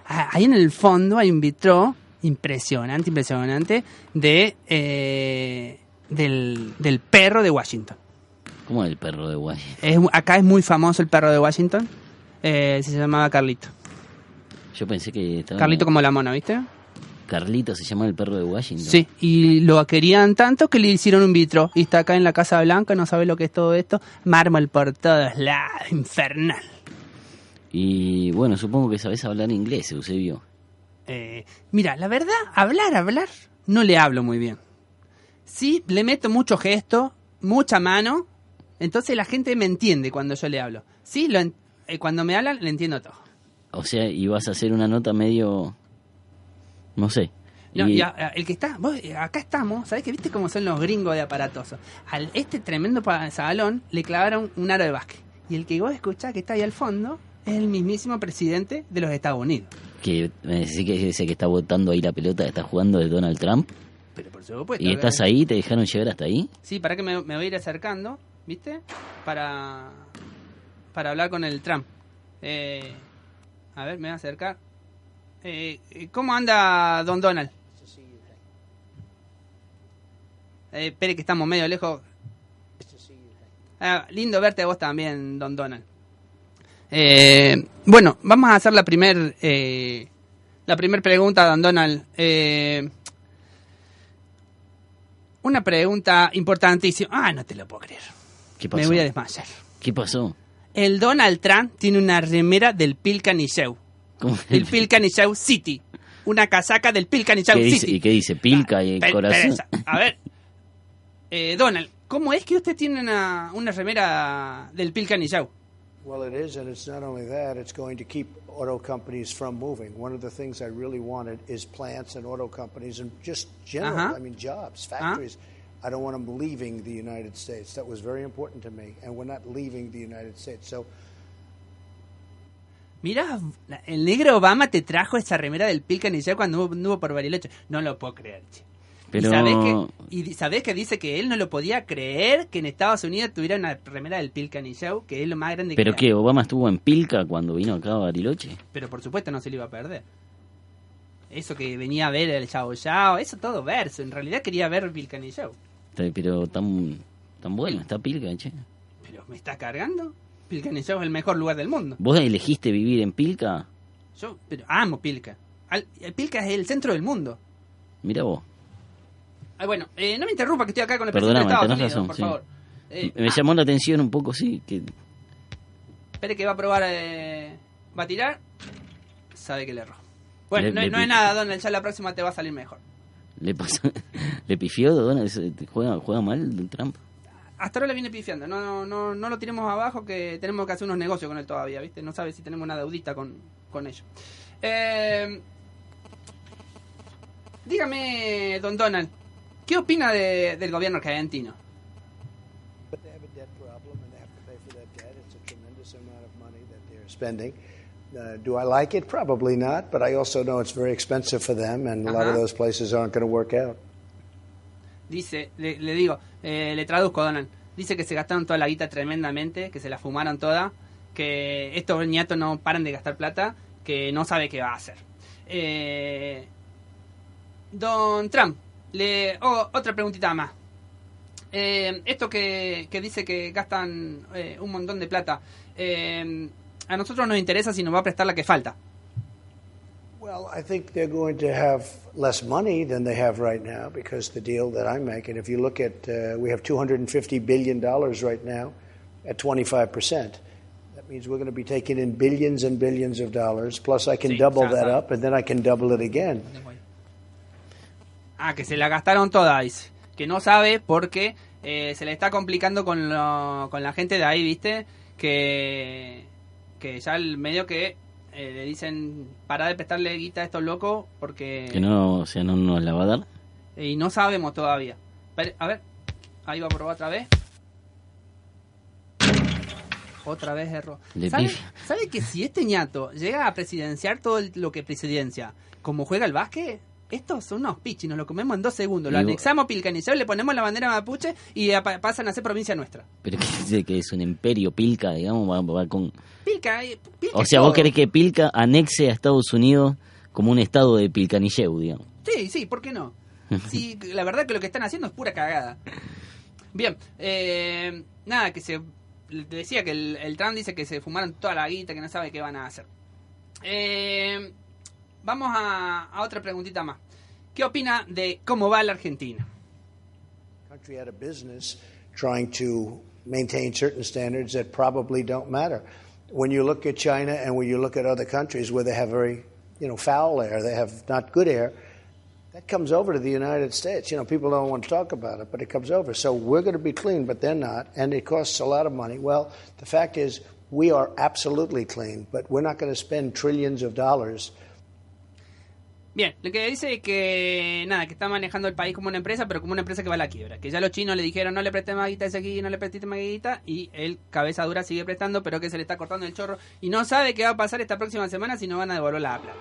Speaker 3: Ah, Ahí en el fondo hay un vitró impresionante, impresionante de eh, del, del perro de Washington.
Speaker 1: ¿Cómo es el perro de?
Speaker 3: Es, acá es muy famoso el perro de Washington. Eh, se llamaba Carlito.
Speaker 1: Yo pensé que estaba...
Speaker 3: Carlito como la mona, ¿viste?
Speaker 1: Carlito se llama el perro de Washington.
Speaker 3: Sí, y lo querían tanto que le hicieron un vitro. Y está acá en la Casa Blanca, no sabe lo que es todo esto. Mármol por todos lados, infernal.
Speaker 1: Y bueno, supongo que sabés hablar inglés, Eusebio.
Speaker 3: Eh, mira, la verdad, hablar, hablar, no le hablo muy bien. Sí, le meto mucho gesto, mucha mano, entonces la gente me entiende cuando yo le hablo. Sí, lo en- eh, cuando me hablan, le entiendo todo.
Speaker 1: O sea, y vas a hacer una nota medio... No sé.
Speaker 3: No,
Speaker 1: Y-
Speaker 3: y a- el que está, vos, eh, acá estamos, ¿sabés que viste cómo son los gringos de aparatoso? Al este tremendo salón le clavaron un aro de básquet. Y el que vos escuchás que está ahí al fondo es el mismísimo presidente de los Estados Unidos.
Speaker 1: que me decís que ese que está votando ahí la pelota, está jugando de Donald Trump.
Speaker 3: Pero por supuesto.
Speaker 1: ¿Y estás ahí? ¿Te dejaron llegar hasta ahí?
Speaker 3: Sí, para que me, me voy a ir acercando, ¿viste? Para, para hablar con el Trump. Eh, a ver, me voy a acercar. Eh, ¿Cómo anda Don Donald? Eh, espere que estamos medio lejos. Ah, lindo verte a vos también, Don Donald. Eh, bueno, vamos a hacer la primer eh, la primer pregunta, Don Donald. Eh, una pregunta importantísima. Ah, no te lo puedo creer.
Speaker 1: ¿Qué pasó?
Speaker 3: Me voy a desmayar.
Speaker 1: ¿Qué pasó?
Speaker 3: El Donald Trump tiene una remera del Pilcan Show.
Speaker 1: ¿Cómo?
Speaker 3: El Pilcan Show City. Una casaca del Pilcan Show
Speaker 1: ¿Qué dice?
Speaker 3: City.
Speaker 1: ¿Y qué dice? Pilca y
Speaker 3: Pe-
Speaker 1: corazón.
Speaker 3: pereza. A ver. Eh, Donald, ¿cómo es que usted tiene una, una remera del Pilcan Show?
Speaker 18: Well, it is, and it's not only that, it's going to keep auto companies from moving. One of the things I really wanted is plants and auto companies and just general. I mean, jobs, factories. I don't want them leaving the United States. That was very important to me, and we're not leaving the United States. So
Speaker 3: Mirá, el negro Obama te trajo esa remera del Pilca Show cuando anduvo por Bariloche. No lo puedo creer, che.
Speaker 1: Pero-
Speaker 3: ¿Y sabés, que, y sabés que dice que él no lo podía creer que en Estados Unidos tuviera una remera del Pilcan Show, que es lo más grande
Speaker 1: ¿Pero
Speaker 3: que hay.
Speaker 1: qué? ¿Obama estuvo en Pilca cuando vino acá a Bariloche?
Speaker 3: Pero por supuesto no se lo iba a perder. Eso que venía a ver el Yao Yao, eso todo verso. En realidad quería ver Pilcan Show.
Speaker 1: Está- Pero tan, tan bueno, está Pilca, che.
Speaker 3: Pero me está cargando. Pilcan Show es el mejor lugar del mundo.
Speaker 1: ¿Vos elegiste vivir en Pilca?
Speaker 3: Yo pero amo Pilca. Al- el Pilca es el centro del mundo.
Speaker 1: Mira vos.
Speaker 3: Ah, bueno, eh, no me interrumpa que estoy acá con el
Speaker 1: Perdóname,
Speaker 3: presidente de
Speaker 1: tenés
Speaker 3: Estados Unidos,
Speaker 1: razón,
Speaker 3: por
Speaker 1: sí.
Speaker 3: favor. Eh,
Speaker 1: Me llamó la atención un poco, sí, que
Speaker 3: Espere que va a probar. eh, va a tirar. Sabe que le erró. Bueno,
Speaker 1: Le-
Speaker 3: no,
Speaker 1: le
Speaker 3: no es nada, Donald. Ya la próxima te va a salir mejor.
Speaker 1: le pasó, le pifió Donald, juega, juega mal Trump.
Speaker 3: Hasta ahora le viene pifiando. No, no, no, no lo tiremos abajo que tenemos que hacer unos negocios con él todavía, ¿viste? No sabe si tenemos una deudita con, con ellos. Eh, dígame, don Donald, ¿qué opina de- del gobierno argentino?
Speaker 18: Spending. Uh, do I like it? Probably not, but I also know it's very expensive for them, and a lot of those places aren't going to work out.
Speaker 3: Dice, le, le digo, eh, le traduzco, Donald. Dice que se gastaron toda la guita tremendamente, que se la fumaron toda, que estos ñatos no paran de gastar plata, que no sabe qué va a hacer. Eh, don Trump, le, oh, otra preguntita más. Eh, esto que, que dice que gastan eh, un montón de plata, a nosotros nos interesa si nos va a prestar la que falta.
Speaker 18: Well, I think they're going to have less money than they have right now because the deal that I'm making, if you look at, uh, we have $250 billion right now at 25%. That means we're going to be taking in billions and billions of dollars, plus I can
Speaker 3: Sí,
Speaker 18: double that up and then I can double it again.
Speaker 3: Ah, que se la gastaron toda, dice. Que no sabe porque eh, se le está complicando con, lo- con la gente de ahí, ¿viste? Que, que ya el medio que eh, le dicen, para de prestarle guita a estos locos porque...
Speaker 1: Que no, o sea, no nos la va a dar.
Speaker 3: Y no sabemos todavía. Pero, a ver, ahí va a probar otra vez. Otra vez error. ¿Sabe, sabe que si este ñato llega a presidenciar todo el- lo que presidencia, como juega el básquet, estos son unos pichis, nos lo comemos en dos segundos. Lo
Speaker 1: Y
Speaker 3: anexamos Pilcanizado, le ponemos la bandera mapuche y pasan a ser provincia nuestra.
Speaker 1: Pero que que es un imperio Pilca, digamos, va, va con...
Speaker 3: Pilca, eh, Pilca
Speaker 1: O sea, vos querés que Pilca anexe a Estados Unidos como un estado de Pilcanilleu, digamos.
Speaker 3: Sí, sí, ¿por qué no? Sí, la verdad que lo que están haciendo es pura cagada. Bien, eh, nada, que se... Decía que el, el Trump dice que se fumaron toda la guita, que no sabe qué van a hacer. Eh, vamos a, a otra preguntita más. ¿Qué opina de cómo va la Argentina?
Speaker 18: country out of business trying to maintain certain standards that probably don't matter. When you look at China and when you look at other countries where they have very, you know, foul air, they have not good air, that comes over to the United States. You know, people don't want to talk about it, but it comes over. So we're going to be clean, but they're not, and it costs a lot of money. Well, the fact is, we are absolutely clean, but we're not going to spend trillions of dollars
Speaker 3: Bien, lo que dice es que nada, que está manejando el país como una empresa, pero como una empresa que va a la quiebra. Que ya los chinos le dijeron no le presté más guita a ese aquí, no le presté más guita, y él, cabeza dura, sigue prestando, pero que se le está cortando el chorro y no sabe qué va a pasar esta próxima semana si no van a devolver la plata.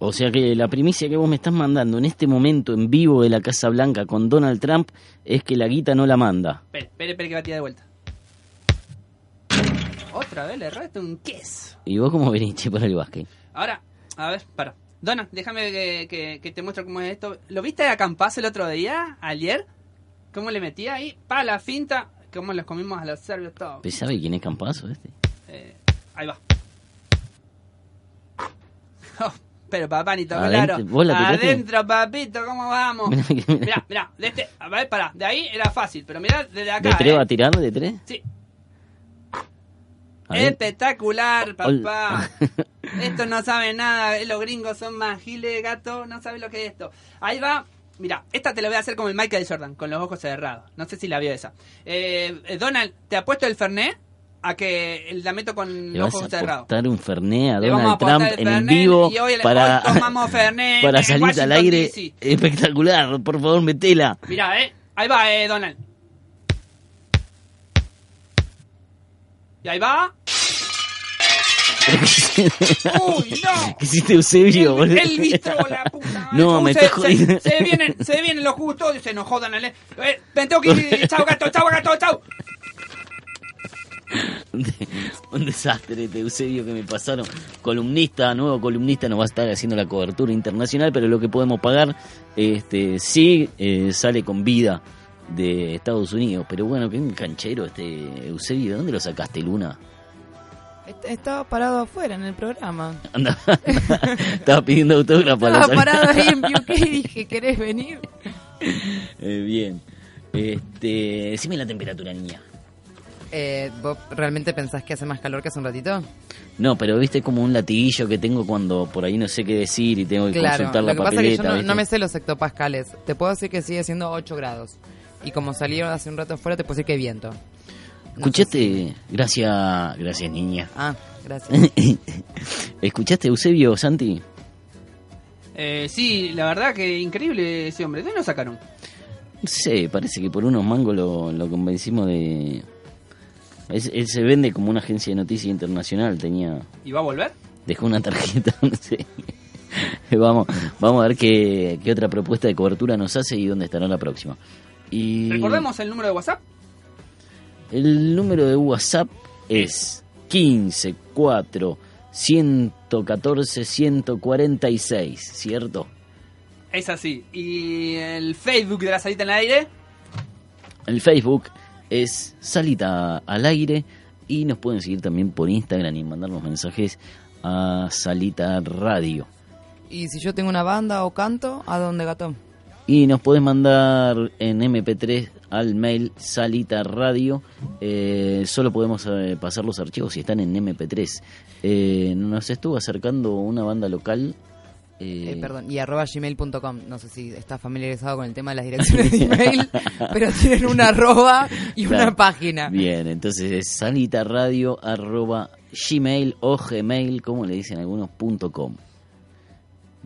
Speaker 1: O sea que la primicia que vos me estás mandando en este momento en vivo de la Casa Blanca con Donald Trump es que la guita no la manda.
Speaker 3: Espere, espere, espere que va a tirar de vuelta. Otra vez le erraste un queso.
Speaker 1: ¿Y vos cómo venís, che, para el básquet?
Speaker 3: Ahora, a ver, para. Dona, déjame que, que- que te muestre cómo es esto. ¿Lo viste a el otro día, ayer? ¿Cómo le metía ahí? Pa, la finta. ¿Cómo les comimos a los serbios todos?
Speaker 1: ¿Pero ¿Sabe quién es Campazo este?
Speaker 3: Eh, ahí va. Oh, pero papá, ni toco claro. Adentro, papito, ¿cómo vamos?
Speaker 1: Mirá
Speaker 3: Mirá, de este, a ver, pará, de ahí era fácil, pero mirá desde acá.
Speaker 1: ¿De tres
Speaker 3: eh.
Speaker 1: va tirar? ¿De tres?
Speaker 3: Sí. Espectacular, papá. Esto no sabe nada, eh, los gringos son más giles, gato, no sabe lo que es esto. Ahí va, mira, esta te la voy a hacer como el Michael Jordan, con los ojos cerrados. No sé si la vio esa. Eh, eh, Donald, te apuesto el Fernet a que la meto con los ojos cerrados.
Speaker 1: un Fernet a
Speaker 3: Le
Speaker 1: Donald Trump en
Speaker 3: Fernet
Speaker 1: vivo
Speaker 3: y hoy-
Speaker 1: para,
Speaker 3: Fernet
Speaker 1: para salir al aire.
Speaker 3: D.C..
Speaker 1: Espectacular, por favor, metela.
Speaker 3: Mira, eh, ahí va, eh, Donald. Y ahí va. Uy, no.
Speaker 1: ¿Qué hiciste, Eusebio? boludo?
Speaker 3: El bistro, la puta.
Speaker 1: No, me estás jodiendo.
Speaker 3: se, vienen, se vienen los custodios, se nos jodan. Ale. Eh, me tengo que ir. Chao, gato, chao, gato, chao.
Speaker 1: Un desastre de Eusebio que me pasaron. Columnista, nuevo columnista, nos va a estar haciendo la cobertura internacional, pero lo que podemos pagar, este, sí, eh, sale con vida de Estados Unidos. Pero bueno, que un canchero este Eusebio, ¿de dónde lo sacaste, Luna?
Speaker 2: Est- Estaba parado afuera en el programa.
Speaker 1: Estaba pidiendo autógrafo a la
Speaker 2: Estaba
Speaker 1: salida.
Speaker 2: parado ahí en UK y dije, ¿querés venir?
Speaker 1: Eh, bien. Este, decime la temperatura, niña.
Speaker 2: Eh, ¿Vos realmente pensás que hace más calor que hace un ratito?
Speaker 1: No, pero viste como un latiguillo que tengo cuando por ahí no sé qué decir y tengo que
Speaker 2: Claro,
Speaker 1: consultar
Speaker 2: lo
Speaker 1: la
Speaker 2: que pasa es que
Speaker 1: papeleta.
Speaker 2: yo no me sé los hectopascales. Te puedo decir que sigue siendo 8 grados. Y como salieron hace un rato afuera, te puedo decir que hay viento.
Speaker 1: ¿Escuchaste? Gracias, gracias niña.
Speaker 2: Ah, gracias.
Speaker 1: ¿Escuchaste Eusebio, Santi?
Speaker 3: Eh, sí, la verdad que increíble ese hombre. ¿De dónde lo sacaron?
Speaker 1: No sé, parece que por unos mangos lo, lo convencimos de... Es- él se vende como una agencia de noticias internacional, tenía...
Speaker 3: ¿Y va a volver?
Speaker 1: Dejó una tarjeta, no sé. vamos, vamos a ver qué, qué otra propuesta de cobertura nos hace y dónde estará la próxima. Y
Speaker 3: Recordemos el número de WhatsApp.
Speaker 1: El número de WhatsApp es 15 4 114 146, ¿cierto?
Speaker 3: Es así. ¿Y el Facebook de la salita en el aire?
Speaker 1: El Facebook es Salita al aire y nos pueden seguir también por Instagram y mandarnos mensajes a Salita Radio.
Speaker 2: y si yo tengo una banda o canto, ¿a dónde gato?
Speaker 1: Y nos puedes mandar en MP3 al mail Salita Radio. Eh, solo podemos eh, pasar los archivos si están en MP3. Eh, nos estuvo acercando una banda local. eh,
Speaker 2: Eh, perdón, y arroba gmail.com. No sé si está familiarizado con el tema de las direcciones de email, pero tienen una arroba y
Speaker 1: Claro.
Speaker 2: una página.
Speaker 1: Bien, entonces es salitaradio arroba gmail o gmail, como le dicen algunos, punto com.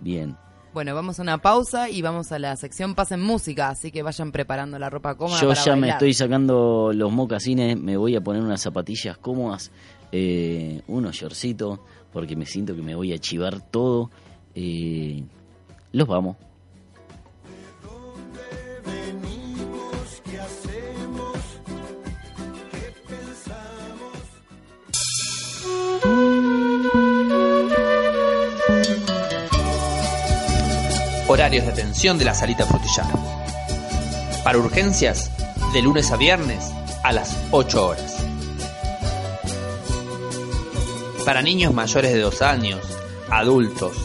Speaker 1: Bien.
Speaker 2: Bueno, vamos a una pausa y vamos a la sección Pasen Música, así que vayan preparando la ropa cómoda
Speaker 1: Yo
Speaker 2: para
Speaker 1: ya me estoy sacando los mocasines, me voy a poner unas zapatillas cómodas, eh, unos shortcitos, porque me siento que me voy a chivar todo. Eh, los vamos.
Speaker 4: Horarios de atención de la salita frutillana. Para urgencias, de lunes a viernes a las 8 horas. Para niños mayores de 2 años, adultos,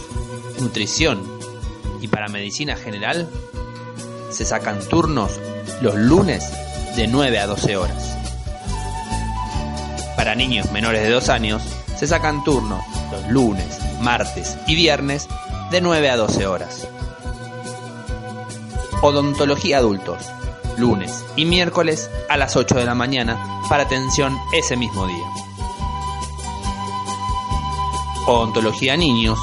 Speaker 4: nutrición y para medicina general, se sacan turnos los lunes de 9 a 12 horas. Para niños menores de 2 años, se sacan turnos los lunes, martes y viernes de 9 a 12 horas. Odontología Adultos, lunes y miércoles a las 8 de la mañana para atención ese mismo día. Odontología Niños,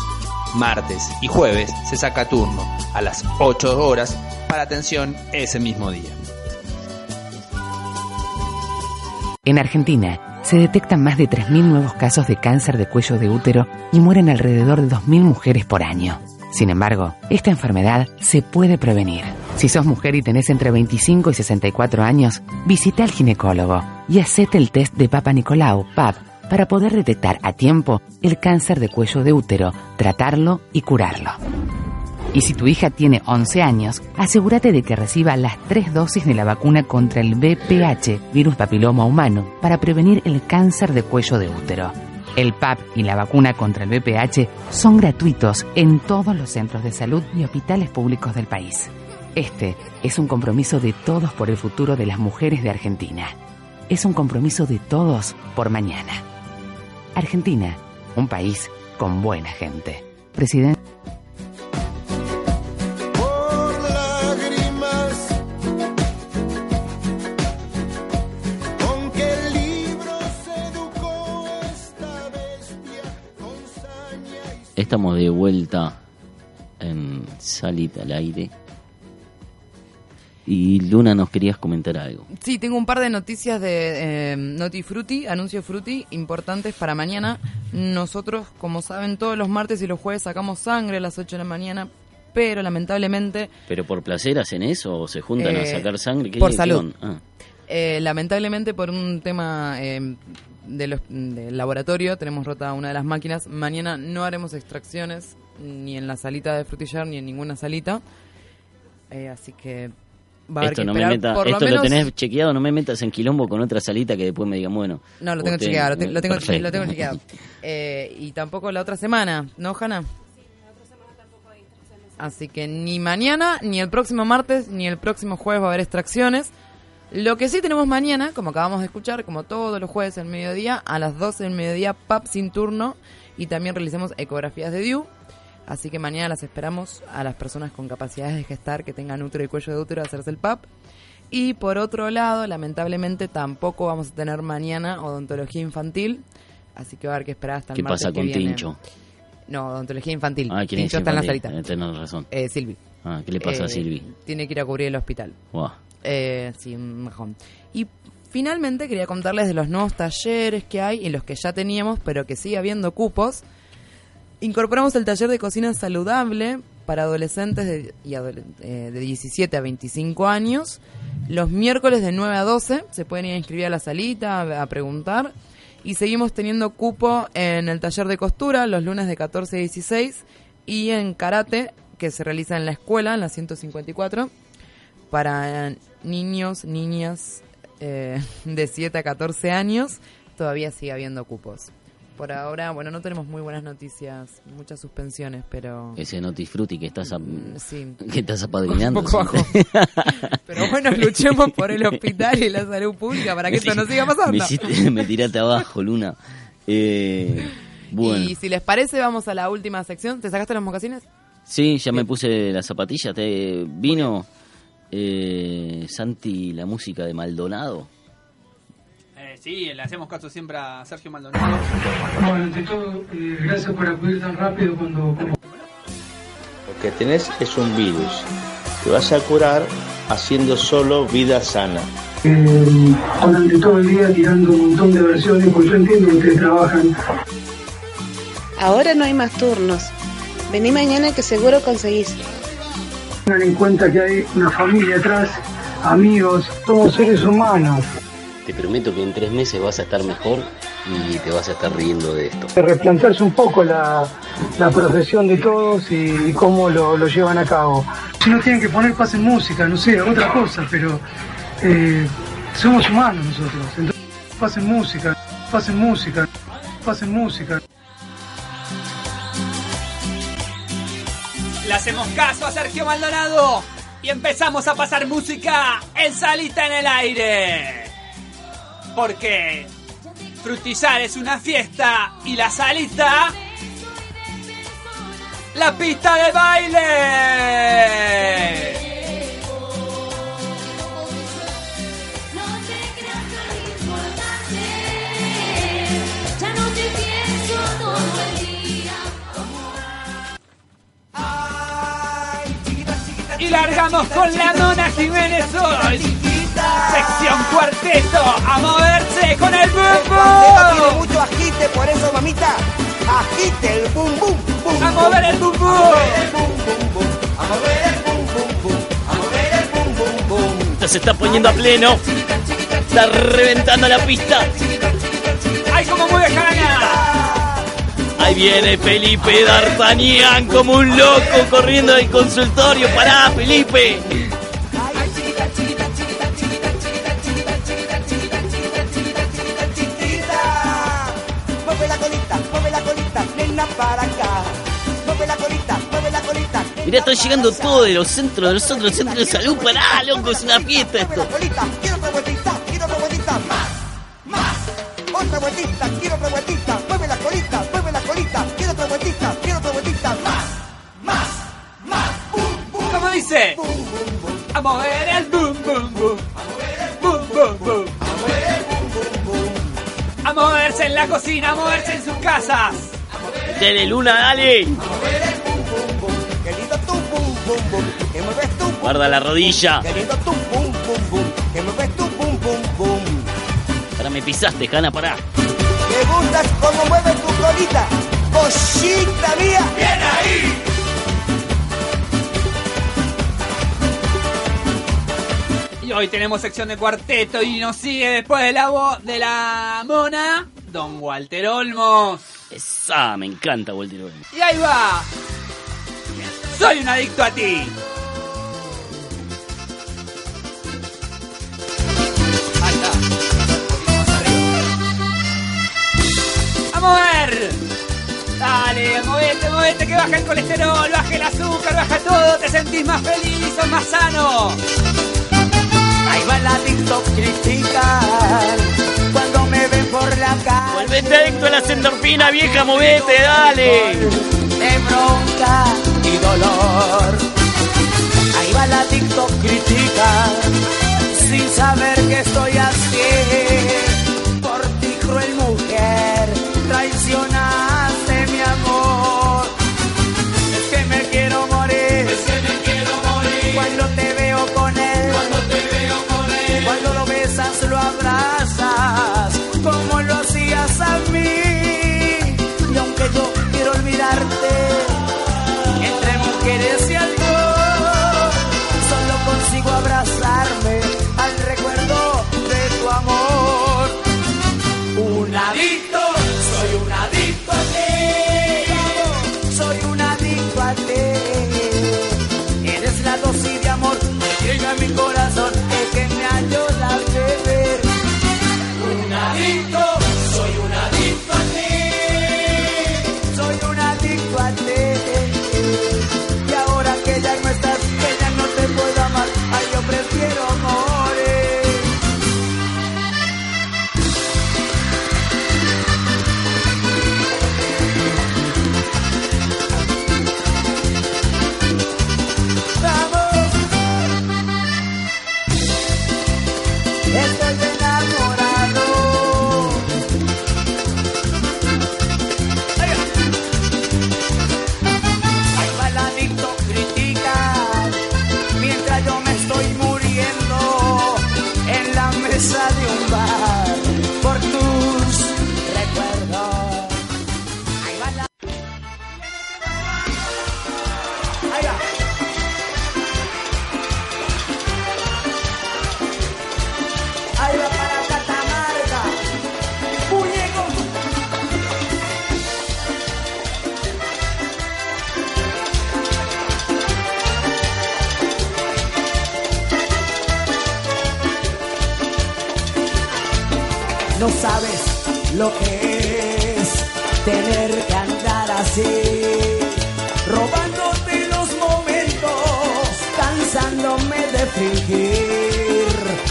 Speaker 4: martes y jueves se saca turno a las 8 horas para atención ese mismo día.
Speaker 19: En Argentina se detectan más de 3.000 nuevos casos de cáncer de cuello de útero y mueren alrededor de 2.000 mujeres por año. Sin embargo, esta enfermedad se puede prevenir. Si sos mujer y tenés entre 25 y 64 años, visita al ginecólogo y hacete el test de Papa Nicolau, PAP, para poder detectar a tiempo el cáncer de cuello de útero, tratarlo y curarlo. Y si tu hija tiene 11 años, asegúrate de que reciba las tres dosis de la vacuna contra el VPH, virus papiloma humano, para prevenir el cáncer de cuello de útero. El PAP y la vacuna contra el VPH son gratuitos en todos los centros de salud y hospitales públicos del país. Este es un compromiso de todos por el futuro de las mujeres de Argentina. Es un compromiso de todos por mañana. Argentina, un país con buena gente. Presidente.
Speaker 20: lágrimas. Con qué libro se educó esta bestia con saña y
Speaker 1: Estamos de vuelta en Salita al aire. Y Luna, nos querías comentar algo.
Speaker 2: Sí, tengo un par de noticias de eh, Noti Frutti, anuncio Frutti, importantes para mañana. Nosotros, como saben, todos los martes y los jueves sacamos sangre a las 8 de la mañana, pero lamentablemente,
Speaker 1: ¿Pero por placer hacen eso o se juntan a
Speaker 2: Eh,
Speaker 1: sacar sangre? ¿Qué-
Speaker 2: por salud.
Speaker 1: Ah.
Speaker 2: eh, lamentablemente por un tema de los- del laboratorio, tenemos rota una de las máquinas. Mañana no haremos extracciones ni en la salita de frutillar ni en ninguna salita. Eh, así que va a haber
Speaker 1: Esto
Speaker 2: que
Speaker 1: no me meta,
Speaker 2: por lo
Speaker 1: esto lo,
Speaker 2: menos-
Speaker 1: tenés chequeado, no me metas en quilombo con otra salita que después me digan, bueno.
Speaker 2: No, lo tengo
Speaker 1: usted-
Speaker 2: chequeado, lo, te- lo tengo,
Speaker 1: Perfecto.
Speaker 2: lo tengo chequeado. Eh, y tampoco la otra semana, ¿no, Hanna? Así que ni mañana, ni el próximo martes, ni el próximo jueves va a haber extracciones. Lo que sí tenemos mañana, como acabamos de escuchar, como todos los jueves al mediodía, a las 12 del mediodía, PAP sin turno. Y también realizamos ecografías de DIU. Así que mañana las esperamos a las personas con capacidades de gestar que tengan útero y cuello de útero a hacerse el PAP. Y por otro lado, lamentablemente tampoco vamos a tener mañana odontología infantil. Así que va a haber que esperar hasta el
Speaker 1: ¿Qué
Speaker 2: martes
Speaker 1: pasa
Speaker 2: que
Speaker 1: con
Speaker 2: viene.
Speaker 1: Tincho?
Speaker 2: No, odontología infantil.
Speaker 1: Ah, ¿quién es
Speaker 2: Tincho está en la salita.
Speaker 1: Eh, razón.
Speaker 2: Eh, Silvi.
Speaker 1: Ah, ¿qué le pasa a
Speaker 2: Eh,
Speaker 1: Silvi?
Speaker 2: Tiene que ir a cubrir el hospital.
Speaker 1: Buah.
Speaker 2: Eh, sí, mejor. Y finalmente quería contarles de los nuevos talleres que hay y los que ya teníamos, pero que sigue habiendo cupos. Incorporamos el taller de cocina saludable para adolescentes de, y eh, de 17 a 25 años. Los miércoles de 9 a 12 se pueden ir a inscribir a la salita, a, a preguntar. Y seguimos teniendo cupo en el taller de costura los lunes de 14 a 16 y en karate que se realiza en la escuela, en la 154 para niños, niñas eh, de 7 a 14 años, todavía sigue habiendo cupos. Por ahora, bueno, no tenemos muy buenas noticias, muchas suspensiones, pero...
Speaker 1: Ese Notifruti que estás, a-
Speaker 2: sí.
Speaker 1: que estás apadrinando.
Speaker 2: Un poco bajo. Pero bueno, luchemos por el hospital y la salud pública para que esto no siga pasando.
Speaker 1: Me, hiciste- me tiraste abajo, Luna. Eh, bueno.
Speaker 2: Y si les parece, vamos a la última sección. ¿Te sacaste los mocasines?
Speaker 1: Sí, ya me puse la zapatilla. Te vino eh, Santi la música de Maldonado.
Speaker 3: Sí, le hacemos caso siempre a Sergio Maldonado.
Speaker 21: Bueno, ante todo, eh, gracias por acudir tan rápido cuando...
Speaker 22: Lo que tenés es un virus. Te vas a curar haciendo solo vida sana.
Speaker 21: eh, durante todo el día tirando un montón de versiones, porque yo entiendo que ustedes trabajan.
Speaker 23: Ahora no hay más turnos. Vení mañana que seguro conseguís.
Speaker 21: Tengan en cuenta que hay una familia atrás, amigos, somos seres humanos.
Speaker 1: Te prometo que en tres meses vas a estar mejor y te vas a estar riendo de esto.
Speaker 21: De replantearse un poco la, la profesión de todos y, y cómo lo, lo llevan a cabo. Si no tienen que poner pasen música, no sé, otra cosa, pero eh, somos humanos nosotros. Entonces, pasen música, pasen música, pasen música.
Speaker 3: Le hacemos caso a Sergio Maldonado y empezamos a pasar música en Salita en el Aire. Porque Frutizar es una fiesta y la salita. La pista de baile.
Speaker 20: Ya no te pienso todo el día.
Speaker 3: Y largamos con la Mona Jiménez hoy. Sección cuarteto a moverse con el bum
Speaker 24: tiene
Speaker 3: bum.
Speaker 24: mucho agite, por eso mamita, agite el bum bum bum.
Speaker 3: A mover el bum bum.
Speaker 24: A mover el bum bum bum. A mover el bum bum bum.
Speaker 1: Esto se está poniendo a pleno. Está reventando la pista.
Speaker 3: ¡Ay, cómo mueve Jana!
Speaker 1: Ahí viene Felipe D'Artagnan como un loco corriendo del consultorio. Pará, Felipe. Mirá, están llegando todos de los centros de los otros centros de salud. Pará, loco, es una fiesta esto.
Speaker 24: Colita, quiero otra vueltita, quiero otra vueltita, más, más. Otra vueltita, quiero otra vueltita, mueve la colita, mueve la colita, quiero otra vueltita, quiero otra vueltita, más, más, más.
Speaker 3: ¿Cómo dice? A mover el bum bum bum. Bum bum bum. A moverse en la cocina, a moverse en sus casas.
Speaker 1: Dale, Luna, dale.
Speaker 24: Guarda la rodilla. Que
Speaker 1: me ves tu
Speaker 24: pum pum pum.
Speaker 1: Ahora me pisaste, Hanna, pará.
Speaker 24: Me gustas cómo mueves tu colita, cosita mía. ¡Bien ahí!
Speaker 3: Y hoy tenemos sección de cuarteto y nos sigue después de la voz de la mona, don Walter Olmos.
Speaker 1: Esa, me encanta Walter Olmos.
Speaker 3: Y ahí va. Soy un adicto a ti. Dale, movete, movete, que baja el colesterol, baja el azúcar, baja todo, te sentís más feliz, sos más sano.
Speaker 24: Ahí va la TikTok critican cuando me ven por la calle.
Speaker 1: Volvete adicto a las endorfinas, vieja, movete, dale.
Speaker 24: De bronca y dolor. Ahí va la TikTok critican sin saber que estoy así. No sabes lo que es tener que andar así, robándote los momentos, cansándome de fingir,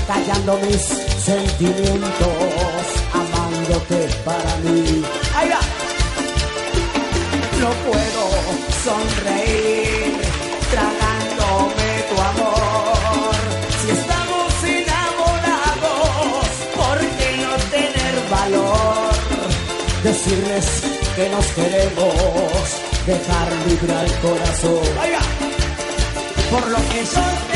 Speaker 24: callando mis sentimientos, amándote para mí. Ahí va. No puedo sonreír, Que nos queremos, dejar libre al corazón. Por lo que yo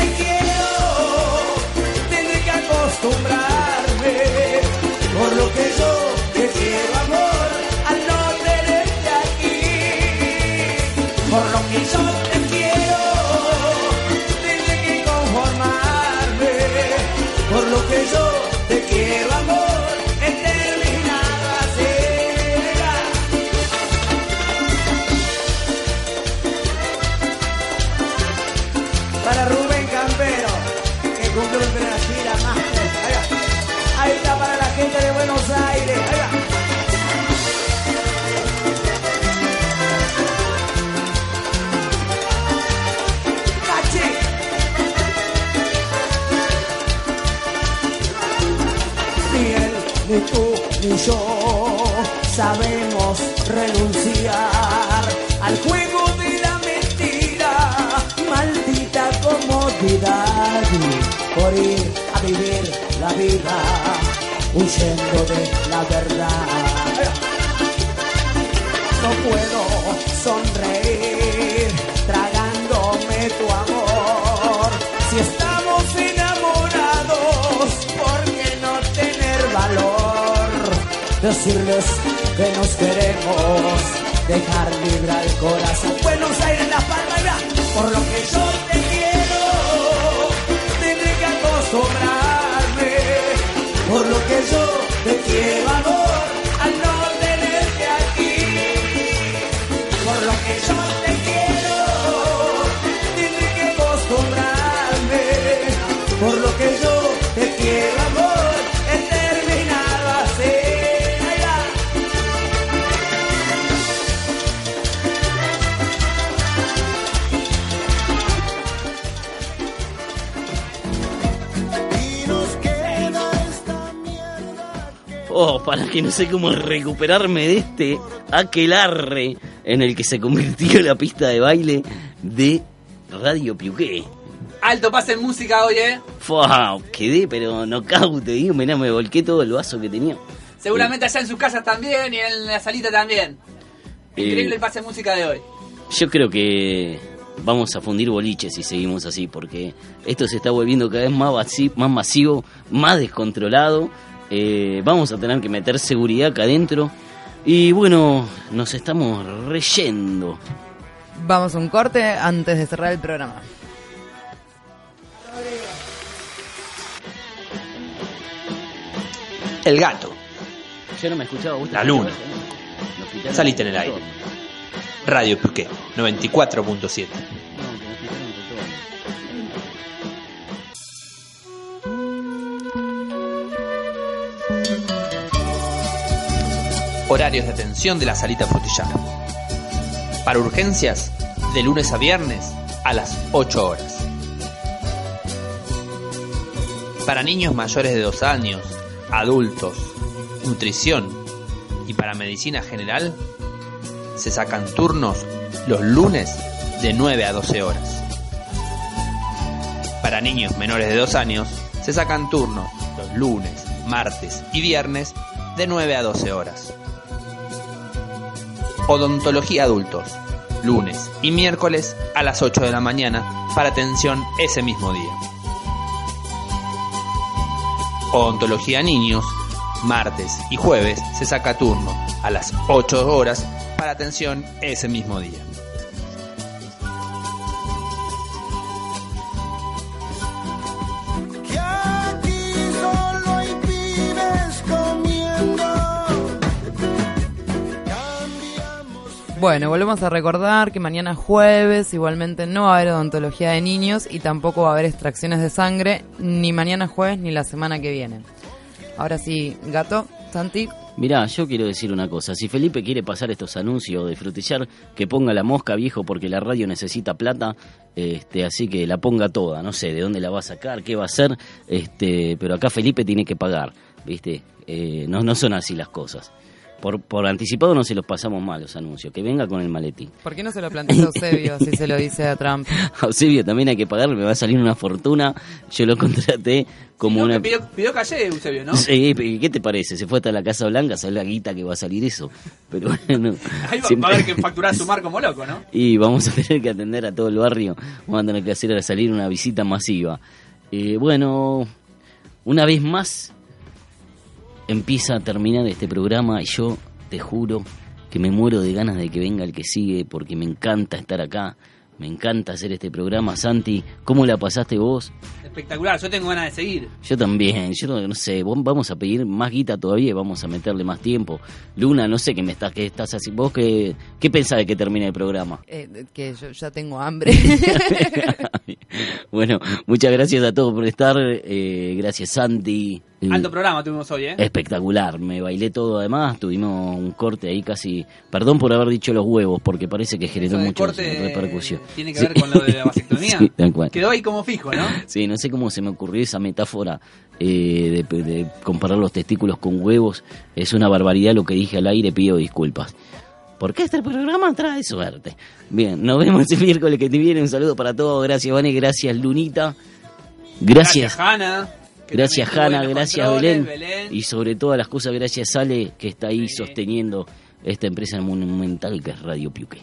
Speaker 24: ni yo sabemos renunciar al juego de la mentira, maldita comodidad, por ir a vivir la vida huyendo de la verdad. No puedo
Speaker 25: decirles que nos queremos, dejar libre al corazón. Buenos Aires, La Palma por lo que yo te
Speaker 1: para que no sé cómo recuperarme de este aquelarre en el que se convirtió la pista de baile de Radio Piuqué.
Speaker 3: Alto pase en música hoy, ¿eh?
Speaker 1: Fua, quedé, pero knockout, te digo, mirá, me volqué todo el vaso que tenía.
Speaker 3: Seguramente allá en sus casas también y en la salita también. Increíble
Speaker 1: Eh,
Speaker 3: el pase en música de hoy.
Speaker 1: Yo creo que vamos a fundir boliches si seguimos así, porque esto se está volviendo cada vez más, más masivo, más descontrolado. Eh, vamos a tener que meter seguridad acá adentro. Y bueno, nos estamos reyendo.
Speaker 2: Vamos a un corte antes de cerrar el programa.
Speaker 4: El gato.
Speaker 1: Yo no me escuchaba. ¿vos te
Speaker 4: La luna. Salite en el aire. Radio Piqué 94.7. Horarios de atención de la salita frutillar. Para urgencias, de lunes a viernes a las 8 horas. Para niños mayores de 2 años, adultos, nutrición y para medicina general, se sacan turnos los lunes de 9 a 12 horas. Para niños menores de 2 años, se sacan turnos los lunes, martes y viernes de 9 a 12 horas. Odontología adultos, lunes y miércoles a las 8 de la mañana para atención ese mismo día. Odontología niños, martes y jueves se saca turno a las 8 horas para atención ese mismo día.
Speaker 2: Bueno, volvemos a recordar que mañana jueves igualmente no va a haber odontología de niños y tampoco va a haber extracciones de sangre ni mañana jueves ni la semana que viene. Ahora sí, gato, Santi,
Speaker 1: Mirá, yo quiero decir una cosa. Si Felipe quiere pasar estos anuncios de frutillar, que ponga la mosca, viejo, porque la radio necesita plata. Este, así que la ponga toda. No sé de dónde la va a sacar, qué va a hacer. Este, pero acá Felipe tiene que pagar, ¿viste? Eh, no, no son así las cosas. Por, por anticipado no se los pasamos mal los anuncios. Que venga con el maletín.
Speaker 2: ¿por qué no se lo plantea a Eusebio si se lo dice a Trump?
Speaker 1: A Eusebio también hay que pagarle, me va a salir una fortuna. Yo lo contraté como una...
Speaker 3: Pidió, pidió calle, Eusebio, ¿no?
Speaker 1: Sí, ¿qué te parece? Se fue hasta la Casa Blanca, ¿sabes la guita que va a salir eso? Pero bueno,
Speaker 3: Ahí va,
Speaker 1: siempre-
Speaker 3: va a haber que facturar sumar como loco, ¿no?
Speaker 1: y vamos a tener que atender a todo el barrio, vamos a tener que hacer salir una visita masiva. Eh, bueno, una vez más empieza a terminar este programa y yo te juro que me muero de ganas de que venga el que sigue porque me encanta estar acá, me encanta hacer este programa. Santi, ¿cómo la pasaste vos?
Speaker 3: Espectacular, yo tengo ganas de seguir.
Speaker 1: Yo también, yo no, no sé, vamos a pedir más guita todavía y vamos a meterle más tiempo. Luna, no sé qué me estás, qué estás así. ¿Vos qué, qué pensás de que termine el programa?
Speaker 2: Eh, que yo ya tengo hambre.
Speaker 1: Bueno, muchas gracias a todos por estar. eh, gracias, Santi.
Speaker 3: Alto programa tuvimos hoy, ¿eh?
Speaker 1: Espectacular, me bailé todo además, tuvimos un corte ahí casi, perdón por haber dicho los huevos, porque parece que generó mucha repercusión.
Speaker 3: tiene que
Speaker 1: Sí.
Speaker 3: ver con lo de la vasectomía.
Speaker 1: Sí.
Speaker 3: Quedó ahí como fijo, ¿no?
Speaker 1: Sí, no sé cómo se me ocurrió esa metáfora eh, de, de comparar los testículos con huevos. Es una barbaridad lo que dije al aire, pido disculpas. Porque este programa trae suerte. Bien, nos vemos el miércoles que te viene. Un saludo para todos. Gracias, Vane. Gracias, Lunita. Gracias.
Speaker 3: Hanna.
Speaker 1: Gracias Hanna, gracias Belén, y sobre todas las cosas gracias Ale que está ahí sosteniendo esta empresa monumental que es Radio Piuque.